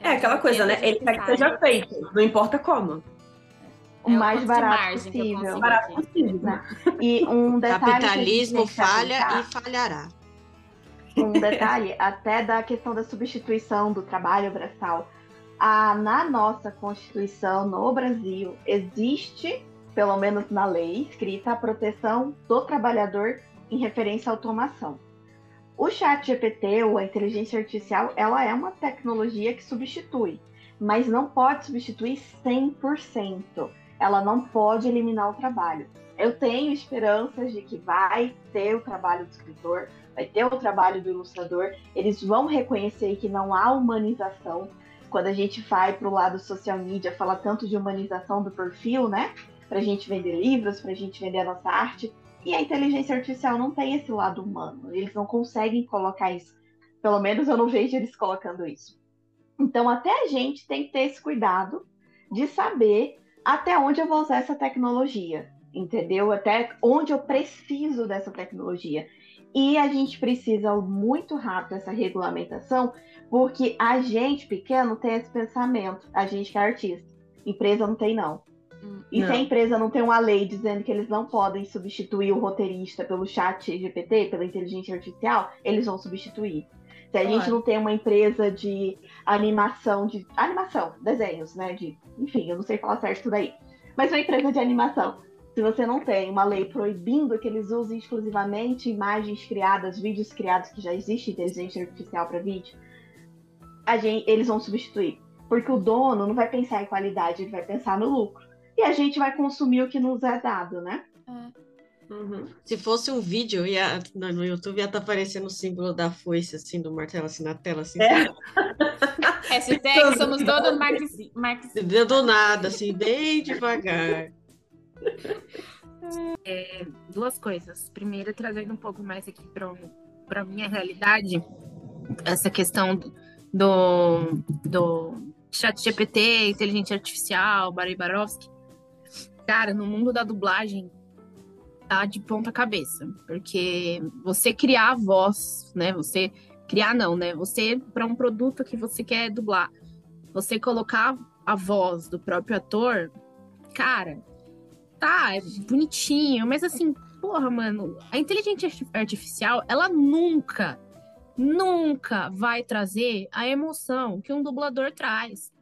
É aquela coisa, né? Ele quer que seja feito, não importa como. O É o mais barato eu possível. Barato possível. Né? E um detalhe. Capitalismo falha e falhará. um detalhe até da questão da substituição do trabalho braçal. Ah, na nossa Constituição, no Brasil, existe, pelo menos na lei escrita, a proteção do trabalhador em referência à automação. O chat GPT, ou a inteligência artificial, ela é uma tecnologia que substitui, mas não pode substituir 100%. Ela não pode eliminar o trabalho. Eu tenho esperanças de que vai ter o trabalho do escritor, vai ter o trabalho do ilustrador, eles vão reconhecer que não há humanização. Quando a gente vai para o lado social media, fala tanto de humanização do perfil, né? Para a gente vender livros, para a gente vender a nossa arte. E a inteligência artificial não tem esse lado humano. Eles não conseguem colocar isso. Pelo menos eu não vejo eles colocando isso. Então, até a gente tem que ter esse cuidado de saber até onde eu vou usar essa tecnologia, entendeu? Até onde eu preciso dessa tecnologia. E a gente precisa muito rápido essa regulamentação, porque a gente pequeno tem esse pensamento, a gente que é artista. Empresa não tem, não. E se a Não. empresa não tem uma lei dizendo que eles não podem substituir o roteirista pelo chat GPT, pela inteligência artificial, eles vão substituir. Se a gente Claro. não tem uma empresa de animação, de animação, desenhos, né? De, enfim, eu não sei falar certo tudo aí. Mas uma empresa de animação. Se você não tem uma lei proibindo que eles usem exclusivamente imagens criadas, vídeos criados que já existe inteligência artificial para vídeo, a gente, eles vão substituir. Porque o dono não vai pensar em qualidade, ele vai pensar no lucro. E a gente vai consumir o que nos é dado, né? Uhum. Se fosse um vídeo, ia, no, YouTube ia estar aparecendo o símbolo da foice, assim, do martelo, assim, na tela, assim. É. Hashtag somos todos marxi- marxistas. Deu Do nada, assim, bem devagar. duas coisas. Primeiro, trazendo um pouco mais aqui para a minha realidade, essa questão do, do, chat GPT, inteligência artificial, Barry Barovski. Cara, no mundo da dublagem, tá de ponta cabeça. Porque você criar a voz, né? Você criar não, né? Você, para um produto que você quer dublar, você colocar a voz do próprio ator, cara, tá, é bonitinho, mas assim, porra, mano, a inteligência arti- artificial, ela nunca, nunca vai trazer a emoção que um dublador traz.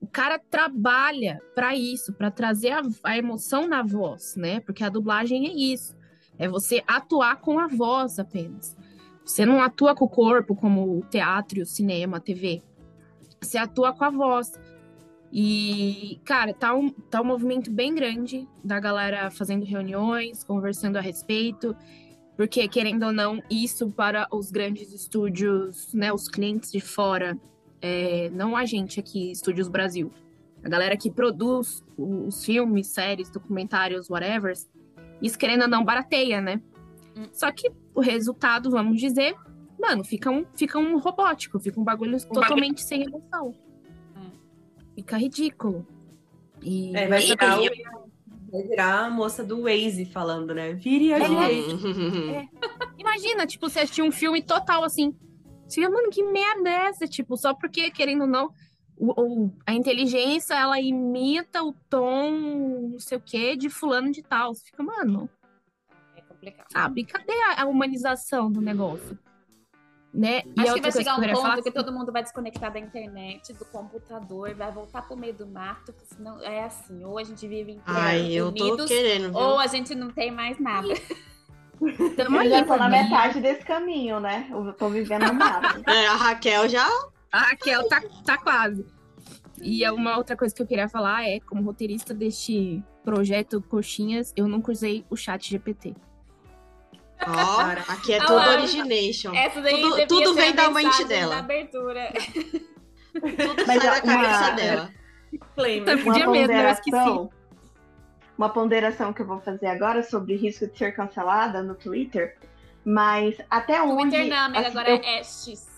O cara trabalha pra isso, pra trazer a, a emoção na voz, né? Porque a dublagem é isso. É você atuar com a voz apenas. Você não atua com o corpo, como o teatro, o cinema, a TV. Você atua com a voz. E, cara, tá um, tá um movimento bem grande da galera fazendo reuniões, conversando a respeito, porque, querendo ou não, isso para os grandes estúdios, né, os clientes de fora, é, não a gente aqui, Estúdios Brasil, a galera que produz os filmes, séries, documentários, whatever, isso, querendo ou não, barateia, né? Hum. Só que o resultado, vamos dizer, mano, fica um, fica um robótico, fica um bagulho totalmente sem emoção. Hum. Fica ridículo. E, É, vai virar o- Vai virar a moça do Waze falando, né? Vire a É. direita. Imagina, tipo, você assistir um filme total assim. Você fica, mano, que merda é essa? Tipo, só porque, querendo ou não, o, o- a inteligência, ela imita o tom, não sei o quê, de fulano de tal. Você fica, mano, É complicado. sabe? Cadê a, a humanização do negócio? Né? E Acho que vai chegar um ponto falar, que todo mundo vai desconectar da internet, do computador, vai voltar pro meio do mato, porque senão é assim, ou a gente vive em Ai, eu tô unidos, ou a gente não tem mais nada. tamo Eu aí, já tô na metade desse caminho, né? Eu tô vivendo no mato. É, a Raquel já. A Raquel tá, tá quase. E é uma outra coisa que eu queria falar é, como roteirista deste projeto Coxinhas, eu nunca usei o chat GPT. Ó, aqui é Ah, tudo lá. origination. Essa daí Tudo- tudo vem da mente dela. Da abertura. Tudo Mas, sai da cabeça uma- dela. Disclaimer. Uma Podia mesmo, eu esqueci. Uma ponderação que eu vou fazer agora sobre risco de ser cancelada no Twitter. Mas até onde. Twitter não, amiga, assim, agora eu- é X.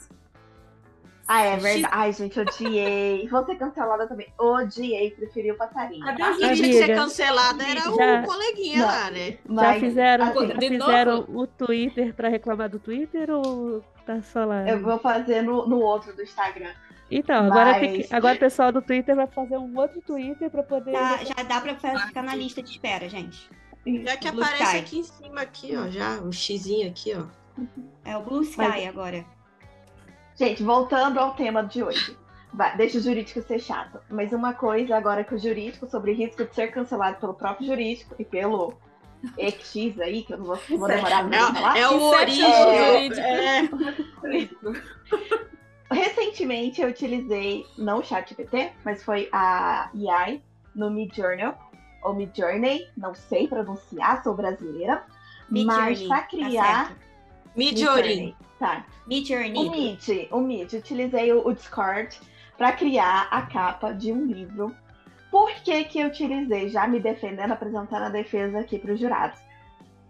Ah, é verdade. Ai, gente, odiei. Vou ser cancelada também. Odiei, preferi o passarinho. Tá? os Quem tinha que ser cancelada era já- o coleguinha Não. lá, né? Já Mas, fizeram, assim, já fizeram novo? o Twitter pra reclamar do Twitter ou tá só lá? eu vou fazer no, no outro do Instagram. Então, agora, tem Mas- que- agora o pessoal do Twitter vai fazer um outro Twitter pra poder. Já, já dá pra fa- ficar na lista de espera, gente. Já que Blue aparece Sky. aqui em cima, aqui, ó, já, o xizinho aqui, ó. É o Blue Sky Mas- agora. Gente, voltando ao tema de hoje. Vai, deixa o jurídico ser chato. Mas uma coisa agora que o jurídico sobre risco de ser cancelado pelo próprio jurídico e pelo EX aí, que eu não vou, vou demorar muito pra falar. É, é o Inception origem. jurídico. É, Recentemente eu utilizei, não o ChatGPT, mas foi a AI no Midjourney, ou Midjourney, não sei pronunciar, sou brasileira. mas Midjourney, para tá criar. certo. Midjourney. Tá. O Midjourney. Mid, o Mid, utilizei o, o Discord para criar a capa de um livro. Por que que eu utilizei? Já me defendendo, apresentando a defesa aqui para os jurados.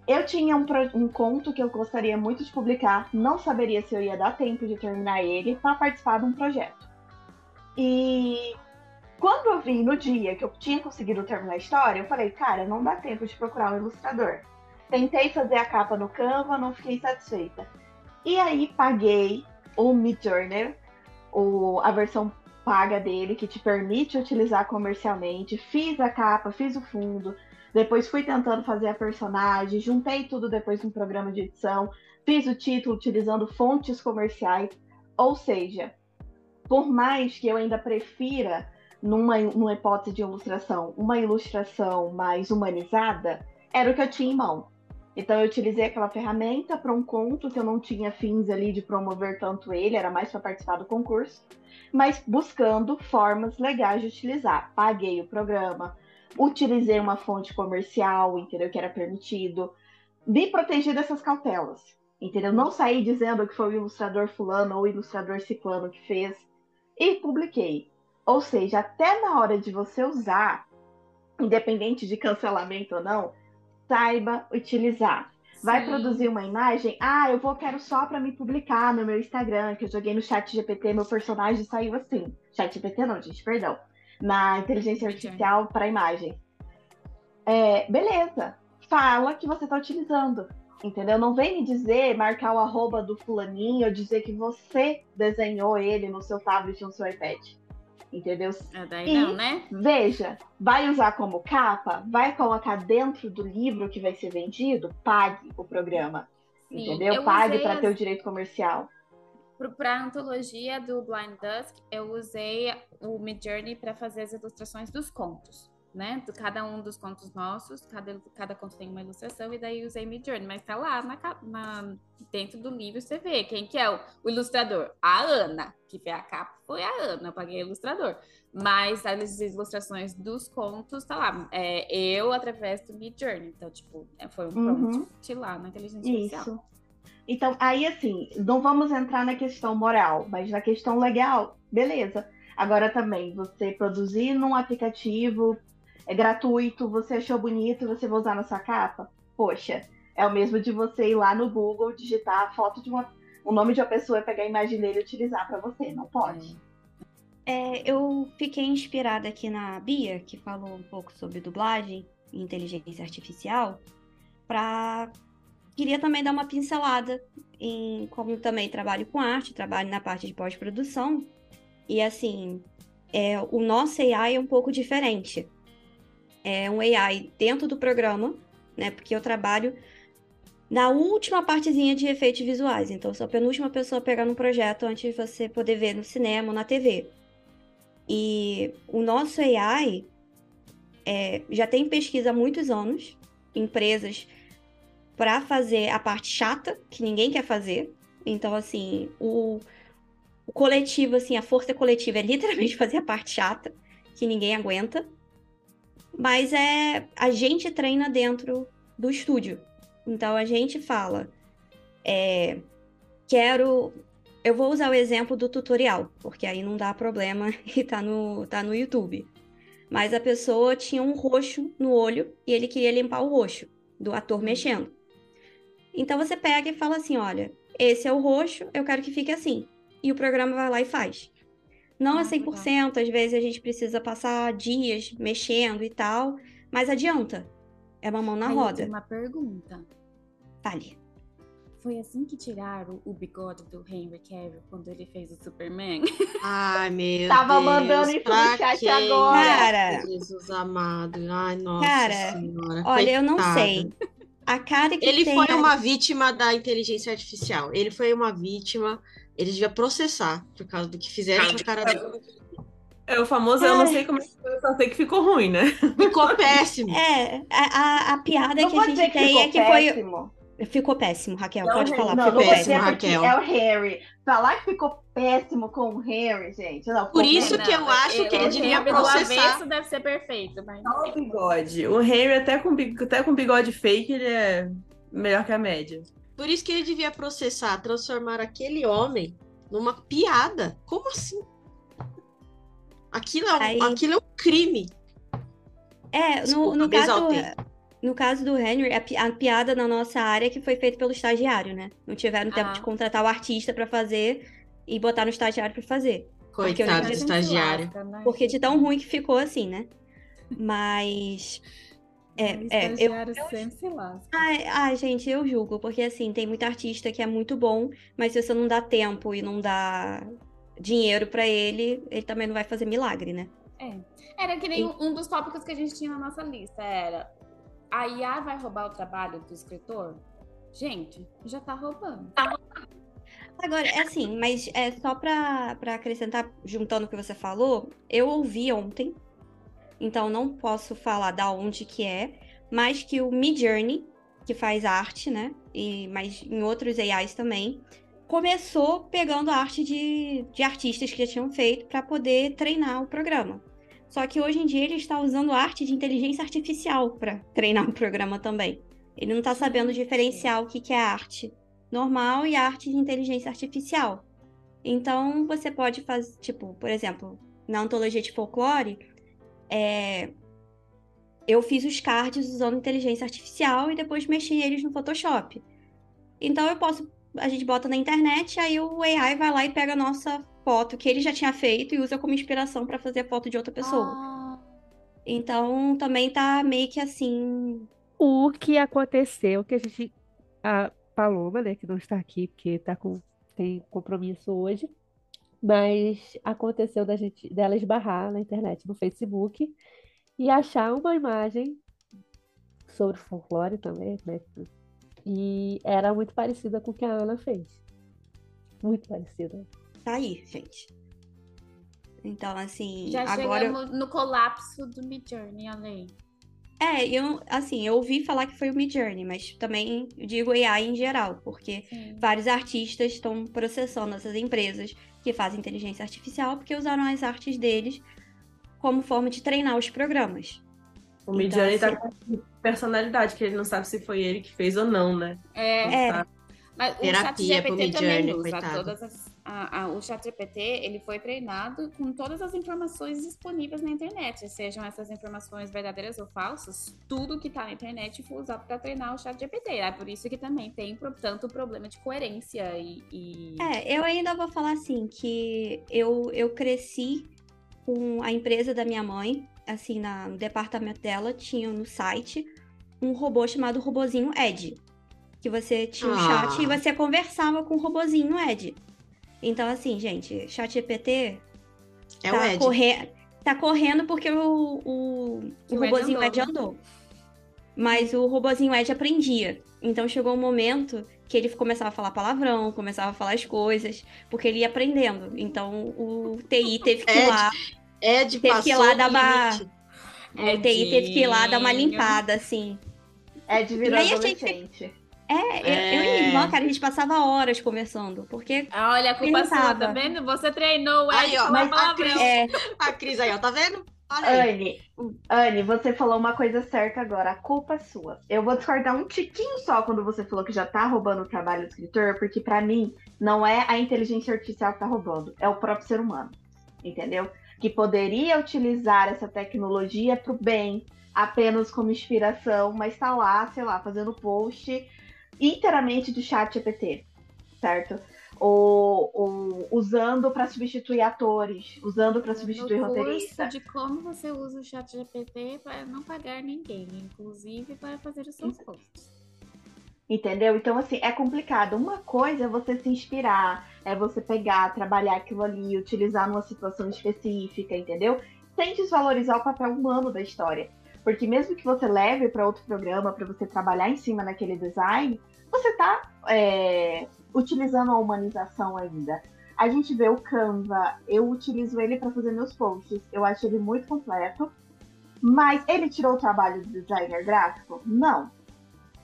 Eu tinha um, um conto que eu gostaria muito de publicar, não saberia se eu ia dar tempo de terminar ele para participar de um projeto. E quando eu vi no dia que eu tinha conseguido terminar a história, eu falei, cara, não dá tempo de procurar um ilustrador. Tentei fazer a capa no Canva, não fiquei satisfeita. E aí paguei o Midjourney, o, a versão paga dele, que te permite utilizar comercialmente. Fiz a capa, fiz o fundo, depois fui tentando fazer a personagem, juntei tudo depois no programa de edição, fiz o título utilizando fontes comerciais. Ou seja, por mais que eu ainda prefira, numa, numa hipótese de ilustração, uma ilustração mais humanizada, era o que eu tinha em mão. Então eu utilizei aquela ferramenta para um conto que eu não tinha fins ali de promover tanto ele, era mais para participar do concurso, mas buscando formas legais de utilizar. Paguei o programa, utilizei uma fonte comercial, entendeu? Que era permitido. Me protegi dessas cautelas, entendeu? Não saí dizendo que foi o ilustrador fulano ou o ilustrador ciclano que fez e publiquei. Ou seja, até na hora de você usar, independente de cancelamento ou não, saiba utilizar. Vai Sim. produzir uma imagem? Ah, eu vou quero só para me publicar no meu Instagram, que eu joguei no chat GPT, meu personagem saiu assim. Chat GPT não, gente, perdão. Na inteligência artificial para imagem. É, beleza. Fala que você está utilizando. Entendeu? Não vem me dizer, marcar o arroba do fulaninho, dizer que você desenhou ele no seu tablet ou no seu iPad. Entendeu? É, daí E- não, né? Veja, vai usar como capa? Vai colocar dentro do livro que vai ser vendido? Pague o programa. Sim, entendeu? eu Pague para as- ter o direito comercial. Para a antologia do Blind Dusk, eu usei o Midjourney para fazer as ilustrações dos contos, né? De cada um dos contos nossos, cada, cada conto tem uma ilustração, e daí usei Midjourney. Mas tá lá na, na- dentro do livro, você vê quem que é o, o ilustrador. A Ana, que fez a capa, foi a Ana, eu paguei ilustrador. Mas as ilustrações dos contos, tá lá. É, eu, através do Midjourney. Então, tipo, é, foi um Uhum. prompt lá na inteligência artificial. Isso. Então, aí assim, não vamos entrar na questão moral, mas na questão legal, beleza. Agora também, você produzir num aplicativo é gratuito, você achou bonito, você vai usar na sua capa? Poxa, é o mesmo de você ir lá no Google, digitar a foto de uma. O nome de uma pessoa, pegar a imagem dele e utilizar para você. Não pode. É, eu fiquei inspirada aqui na Bia, que falou um pouco sobre dublagem, em inteligência artificial, para queria também dar uma pincelada em como também trabalho com arte, trabalho na parte de pós-produção. E assim, é, o nosso AI é um pouco diferente. É um AI dentro do programa, né? Porque eu trabalho na última partezinha de efeitos visuais. Então, sou a penúltima pessoa a pegar no projeto antes de você poder ver no cinema ou na TV. E o nosso AI é, já tem pesquisa há muitos anos, empresas para fazer a parte chata, que ninguém quer fazer. Então, assim, o, o coletivo, assim, a força coletiva é literalmente fazer a parte chata, que ninguém aguenta. Mas é a gente treina dentro do estúdio. Então a gente fala, é, quero. Eu vou usar o exemplo do tutorial, porque aí não dá problema e tá no, tá no YouTube. Mas a pessoa tinha um roxo no olho e ele queria limpar o roxo do ator mexendo. Então você pega e fala assim: olha, esse é o roxo, eu quero que fique assim. E o programa vai lá e faz. Não é 100%, às vezes a gente precisa passar dias mexendo e tal, mas adianta. É uma mão na Aí eu roda. uma pergunta. Fale. Foi assim que tiraram o bigode do Henry Cavill quando ele fez o Superman? Ai, meu Tava Deus. mandando isso no chat agora. Cara. Jesus amado. Ai, nossa Cara, senhora. Olha, eu não sei. A cara que Ele tem foi a- uma vítima da inteligência artificial. Ele foi uma vítima. Ele devia processar por causa do que fizeram com a cara dele. É o famoso, eu não sei como é que eu só sei que ficou ruim, né? Ficou péssimo. É, a, a, a piada Não que a gente que tem é que foi. Ficou péssimo, Raquel. Não, pode falar, não, ficou péssimo. Raquel. é o Harry. Falar que ficou péssimo com o Harry, gente. Não, Por isso que eu acho que ele devia processar. avesso deve ser perfeito, mas... Só o bigode. O Henry, até com, até com bigode fake, ele é melhor que a média. Por isso que ele devia processar, transformar aquele homem numa piada. Como assim? Aquilo é um, Aí- aquilo é um crime. É, no, Desculpa, no, caso. No caso do Henry, a, pi- a piada na nossa área é que foi feita pelo estagiário, né? Não tiveram tempo Ah. de contratar o artista pra fazer e botar no estagiário pra fazer. Eu Coitado do estagiário. Porque de tão ruim que ficou assim, né? Mas. É, O é, eu, estagiário sempre se lasca. Ai, ai, gente, eu julgo, porque assim, tem muito artista que é muito bom, mas se você não dá tempo e não dá dinheiro pra ele, ele também não vai fazer milagre, né? Era que nem um, um dos tópicos que a gente tinha na nossa lista, era a IA vai roubar o trabalho do escritor? Gente, já tá roubando. Agora, é assim, mas é só pra acrescentar, juntando o que você falou, eu ouvi ontem, então não posso falar da onde que é, mas que o Midjourney, que faz arte, né, e, mas em outros AIs também, começou pegando a arte de, de artistas que já tinham feito para poder treinar o programa. Só que hoje em dia ele está usando arte de inteligência artificial para treinar o programa também. Ele não está sabendo diferenciar o que, que é arte normal e arte de inteligência artificial. Então, você pode fazer, tipo, por exemplo, na antologia de folclore, é, eu fiz os cards usando inteligência artificial e depois mexi eles no Photoshop. Então, eu posso, a gente bota na internet, aí o AI vai lá e pega a nossa foto que ele já tinha feito e usa como inspiração para fazer a foto de outra pessoa. Ah, Então, também tá meio que assim. O que aconteceu, que a gente. A Paloma, né, que não está aqui porque tá com, tem compromisso hoje, mas aconteceu da gente, dela esbarrar na internet, no Facebook, e achar uma imagem sobre folclore também, né? E era muito parecida com o que a Ana fez. Muito parecida. Tá aí, gente. Então, assim, já agora. chegamos no colapso do Midjourney, além. É, eu, assim, eu ouvi falar que foi o Midjourney, mas também digo AI em geral, porque Sim. vários artistas estão processando essas empresas que fazem inteligência artificial porque usaram as artes deles como forma de treinar os programas. O Então, Midjourney assim- tá com personalidade, que ele não sabe se foi ele que fez ou não, né? É, É, Mas o Terapia pro ChatGPT também Midjourney, usa coitado. todas as. A- a- o ChatGPT ele foi treinado com todas as informações disponíveis na internet, sejam essas informações verdadeiras ou falsas, tudo que tá na internet foi usado para treinar o ChatGPT. É por isso que também tem pro- tanto problema de coerência e. e- É, eu ainda vou falar assim, que eu, eu cresci com a empresa da minha mãe, assim, na, no departamento dela, tinha no site um robô chamado Robozinho Ed. Que você tinha um Ah. chat e você conversava com o robozinho Ed. Então, assim, gente, chat GPT É tá, o Ed. corre- tá correndo porque o, o, o o Ed robozinho andou, Ed né? andou. Mas o robozinho Ed aprendia. Então chegou um momento que ele começava a falar palavrão, começava a falar as coisas, porque ele ia aprendendo. Então o TI teve que ir Ed, lá. Ed Teve que ir passou lá dar uma-. O TI teve que ir lá dar uma limpada, assim. Ed virou E aí a gente- adolescente. É, eu, eu e minha irmã, cara, a gente passava horas conversando. Porque Olha, a culpa é sua, tá vendo? Você treinou o Aí, ó, mas a. Cris- é, A Cris aí, ó, tá vendo? Olha aí. Anne, Anne, você falou uma coisa certa agora. A culpa é sua. Eu vou discordar um tiquinho só quando você falou que já tá roubando o trabalho do escritor, porque pra mim não é a inteligência artificial que tá roubando, é o próprio ser humano. Entendeu? Que poderia utilizar essa tecnologia pro bem, apenas como inspiração, mas tá lá, sei lá, fazendo post inteiramente do chat GPT, certo? Ou, ou usando pra substituir atores, usando pra substituir no roteirista. curso de como você usa o chat GPT para não pagar ninguém, inclusive para fazer os seus posts. Entendeu? Então, assim, é complicado. Uma coisa é você se inspirar, é você pegar, trabalhar aquilo ali, utilizar numa situação específica, entendeu? Sem desvalorizar o papel humano da história. Porque mesmo que você leve para outro programa, para você trabalhar em cima naquele design, você tá é, utilizando a humanização ainda. A gente vê o Canva, eu utilizo ele para fazer meus posts, eu acho ele muito completo. Mas ele tirou o trabalho do designer gráfico? Não.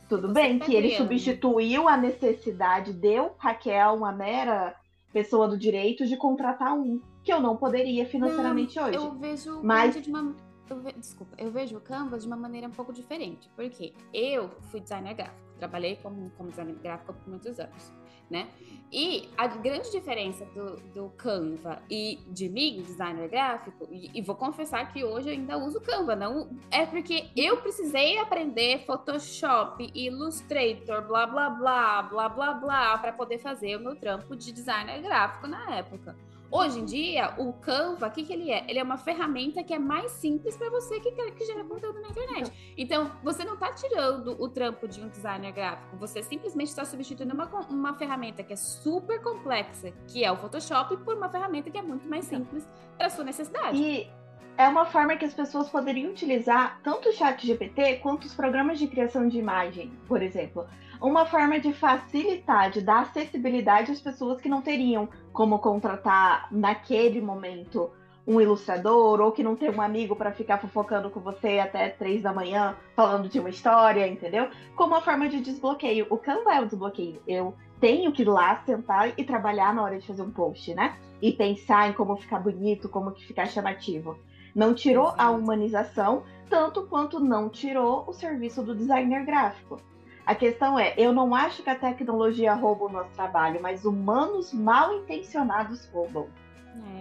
Tudo Você bem tá que ele criando. substituiu a necessidade de eu, Raquel, uma mera pessoa do direito, de contratar um, que eu não poderia financeiramente hoje. Eu vejo Mas- de uma. Eu ve- Desculpa, eu vejo o Canva de uma maneira um pouco diferente. Porque eu fui designer gráfico, trabalhei como, como designer gráfico por muitos anos, né? E a grande diferença do, do Canva e de mim, designer gráfico, e, e vou confessar que hoje eu ainda uso Canva, não é porque eu precisei aprender Photoshop, Illustrator, blá blá blá, blá blá blá, para poder fazer o meu trampo de designer gráfico na época. Hoje em dia, o Canva, o que, que ele é? Ele é uma ferramenta que é mais simples para você que, quer- que gera conteúdo na internet. Então, você não está tirando o trampo de um designer gráfico, você simplesmente está substituindo uma, uma ferramenta que é super complexa, que é o Photoshop, por uma ferramenta que é muito mais simples para sua necessidade. E é uma forma que as pessoas poderiam utilizar tanto o chat GPT quanto os programas de criação de imagem, por exemplo. Uma forma de facilitar, de dar acessibilidade às pessoas que não teriam como contratar naquele momento um ilustrador ou que não tem um amigo para ficar fofocando com você até três da manhã falando de uma história, entendeu? Como uma forma de desbloqueio. O Canva é o desbloqueio. Eu tenho que ir lá sentar e trabalhar na hora de fazer um post, né? E pensar em como ficar bonito, como que ficar chamativo. Não tirou a Exato. humanização, tanto quanto não tirou o serviço do designer gráfico. A questão é, eu não acho que a tecnologia rouba o nosso trabalho, mas humanos mal intencionados roubam.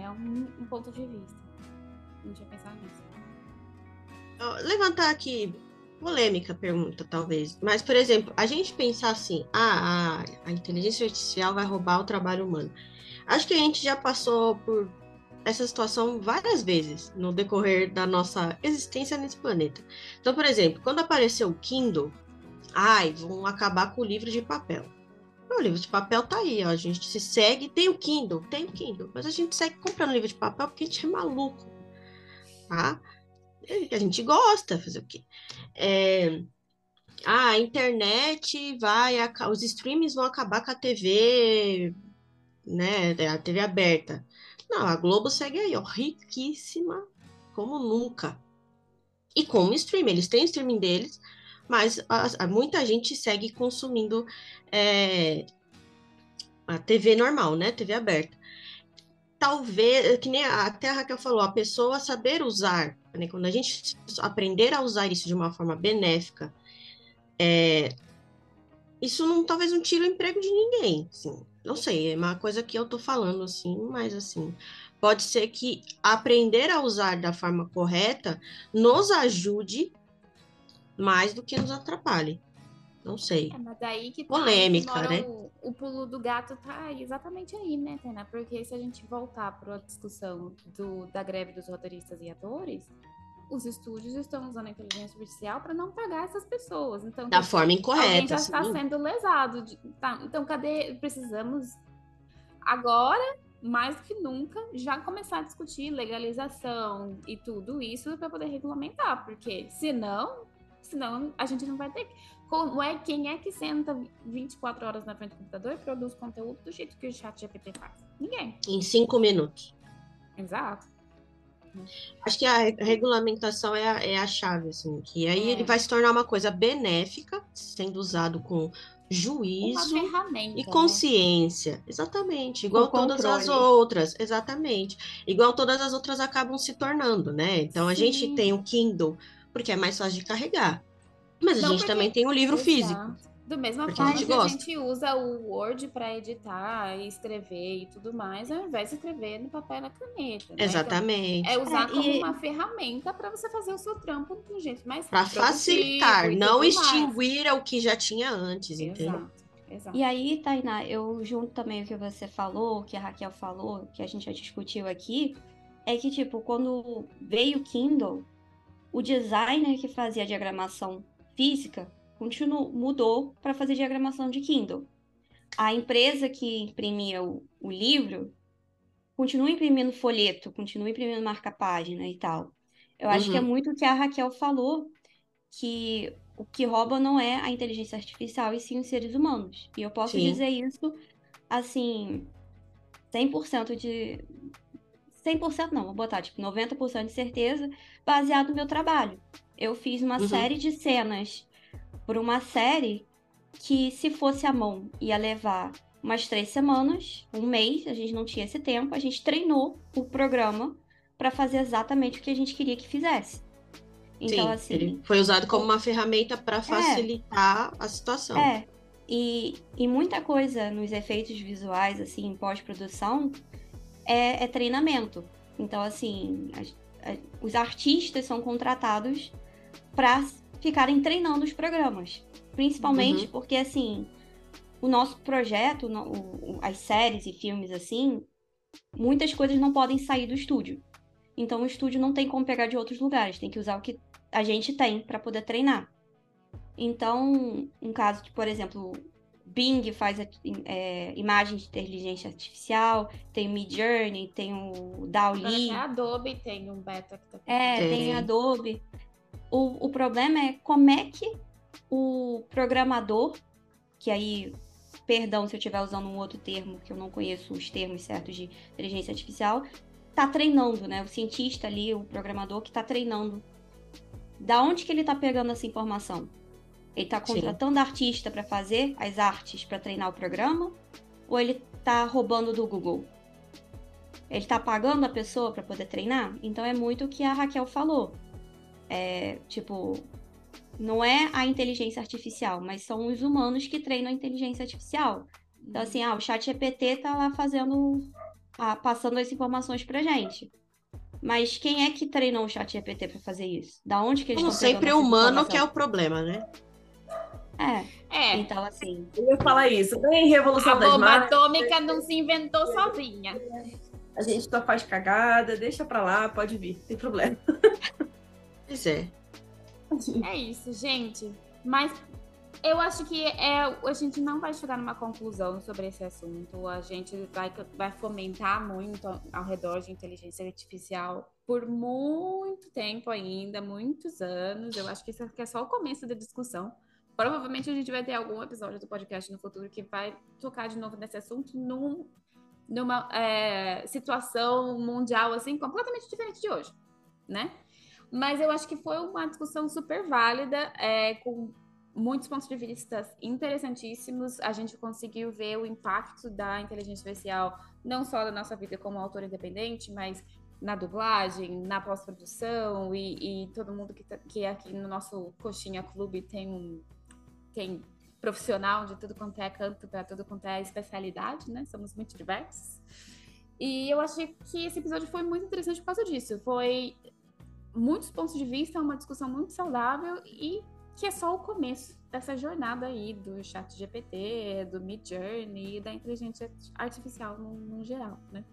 É um, um ponto de vista. Não tinha pensado nisso. Levantar aqui polêmica pergunta, talvez. Mas, por exemplo, a gente pensar assim, ah, a, a inteligência artificial vai roubar o trabalho humano. Acho que a gente já passou por essa situação várias vezes no decorrer da nossa existência nesse planeta. Então, por exemplo, quando apareceu o Kindle, ai, vão acabar com o livro de papel. O livro de papel tá aí, ó. A gente se segue, tem o Kindle, tem o Kindle, mas a gente segue comprando livro de papel porque a gente é maluco, tá? É, A gente gosta, fazer o quê? É, a internet vai, os streams vão acabar com a TV, né? A TV aberta. Não, a Globo segue aí, ó, riquíssima como nunca. E como stream, eles têm o streaming deles, mas a- a- muita gente segue consumindo é, a TV normal, né? TV aberta. Talvez, que nem a- até a Raquel falou, a pessoa saber usar, né? Quando a gente aprender a usar isso de uma forma benéfica, é, isso não, talvez não tire o emprego de ninguém, assim. Não sei, é uma coisa que eu tô falando, assim, mas assim, pode ser que aprender a usar da forma correta nos ajude mais do que nos atrapalhe. Não sei. É, mas daí que tá, Polêmica, mora né? O, o pulo do gato tá exatamente aí, né, Tena? Porque se a gente voltar para a discussão do, da greve dos roteiristas e atores, os estúdios estão usando a inteligência artificial para não pagar essas pessoas. Então, Da forma alguém incorreta. já está sim. sendo lesado. de- tá, então, cadê? Precisamos agora, mais do que nunca, já começar a discutir legalização e tudo isso para poder regulamentar, porque senão, senão a gente não vai ter. Como é quem é que senta 24 horas na frente do computador e produz conteúdo do jeito que o Chat GPT faz? Ninguém. Em cinco minutos. Exato. Acho que a re- regulamentação é a, é a chave, assim, que aí É. ele vai se tornar uma coisa benéfica, sendo usado com juízo e né? consciência. Exatamente, igual todas as outras, exatamente. Igual todas as outras acabam se tornando, né? Então a gente Sim. tem o Kindle, porque é mais fácil de carregar. Mas a Não, gente porque- também tem o livro Exato. físico. Do mesma Porque a forma gente que a gosta. gente usa o Word para editar e escrever e tudo mais, ao invés de escrever no papel e na caneta. né? Então, Exatamente. É usar É, como e- uma ferramenta para você fazer o seu trampo de um jeito mais Para facilitar, não extinguir o que já tinha antes, entendeu? Exato, exato. E aí, Tainá, eu junto também o que você falou, o que a Raquel falou, que a gente já discutiu aqui, é que, tipo, quando veio o Kindle, o designer que fazia diagramação física continuou, mudou para fazer diagramação de Kindle. A empresa que imprimia o, o livro continua imprimindo folheto, continua imprimindo marca-página e tal. Eu acho que é Uhum. muito o que a Raquel falou, que o que rouba não é a inteligência artificial e sim os seres humanos. E eu posso Sim. dizer isso, assim, 100% de... 100% não, vou botar, tipo, 90% de certeza, baseado no meu trabalho. Eu fiz uma Uhum. série de cenas por uma série que, se fosse à mão, ia levar umas três semanas, um mês, a gente não tinha esse tempo, a gente treinou o programa para fazer exatamente o que a gente queria que fizesse. Então, Sim, assim, ele foi usado como uma ferramenta para facilitar a situação. é, e, e muita coisa nos efeitos visuais, assim, em pós-produção, é, é treinamento. Então, assim, as- os artistas são contratados para ficarem treinando os programas. Principalmente Uhum. porque, assim, o nosso projeto, o- o- as séries e filmes, assim, muitas coisas não podem sair do estúdio. Então, o estúdio não tem como pegar de outros lugares, tem que usar o que a gente tem para poder treinar. Então, um caso de, por exemplo, Bing faz é, imagem de inteligência artificial, tem o Midjourney, tem o DALL-E, até a Adobe tem um beta que tá é, tem Tem. Adobe. O, o problema é como é que o programador, que aí, perdão se eu estiver usando um outro termo, que eu não conheço os termos certos de inteligência artificial, tá treinando, né? O cientista ali, o programador que tá treinando. Da onde que ele tá pegando essa informação? Ele tá Sim. contratando artista para fazer as artes para treinar o programa? Ou ele tá roubando do Google? Ele tá pagando a pessoa para poder treinar? Então é muito o que a Raquel falou. É, tipo, não é a inteligência artificial, mas são os humanos que treinam a inteligência artificial. Então, assim, ah, o chat GPT tá lá fazendo, ah, passando as informações pra gente. Mas quem é que treinou o chat GPT para fazer isso? Da onde que eles Como estão sempre, é humano que é o problema, né? É, É, então assim, Eu ia falar isso. Bem, Revolução a das bomba Máquinas, atômica não se inventou sozinha. a gente só faz cagada, deixa pra lá, pode vir, tem problema. Pois é. É isso, gente. Mas eu acho que é, a gente não vai chegar numa conclusão sobre esse assunto. A gente vai, vai fomentar muito ao redor de inteligência artificial por muito tempo ainda, muitos anos. Eu acho que isso aqui é só o começo da discussão. Provavelmente a gente vai ter algum episódio do podcast no futuro que vai tocar de novo nesse assunto num, numa é, situação mundial assim completamente diferente de hoje, né? Mas eu acho que foi uma discussão super válida, é, com muitos pontos de vista interessantíssimos. A gente conseguiu ver o impacto da inteligência artificial, não só na nossa vida como autor independente, mas na dublagem, na pós-produção e, e todo mundo que, tá, que aqui no nosso Coxinha Clube tem um tem profissional de tudo quanto é canto, para tudo quanto é especialidade, né? Somos muito diversos. E eu achei que esse episódio foi muito interessante por causa disso. Foi muitos pontos de vista, uma discussão muito saudável e que é só o começo dessa jornada aí do chat GPT, do Mid Journey e da inteligência artificial no, no geral, né?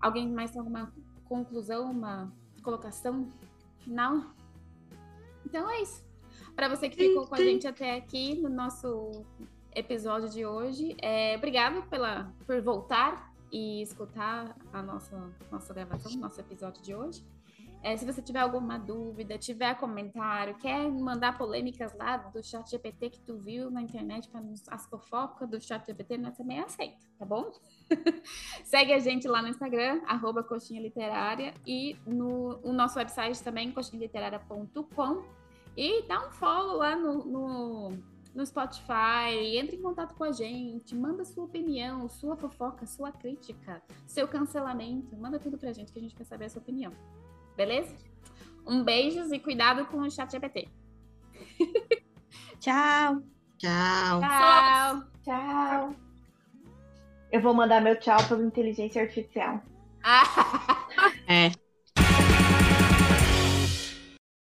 Alguém mais tem alguma conclusão, uma colocação? Não? Então é isso. Para você que ficou com a gente até aqui no nosso episódio de hoje, é, obrigado pela, por voltar e escutar a nossa, nossa gravação, nosso episódio de hoje. É, se você tiver alguma dúvida, tiver comentário, quer mandar polêmicas lá do chat GPT que tu viu na internet para as fofocas do chat GPT, nós também aceita, tá bom? Segue a gente lá no Instagram, arroba coxinha literária, e no o nosso website também, coxinhaliterária.com. E dá um follow lá no, no, no Spotify, entre em contato com a gente, manda sua opinião, sua fofoca, sua crítica, seu cancelamento, manda tudo pra gente que a gente quer saber a sua opinião. Beleza? Um beijos e cuidado com o chat GPT. Tchau. Tchau. Tchau. Tchau. Eu vou mandar meu tchau pela inteligência artificial. É.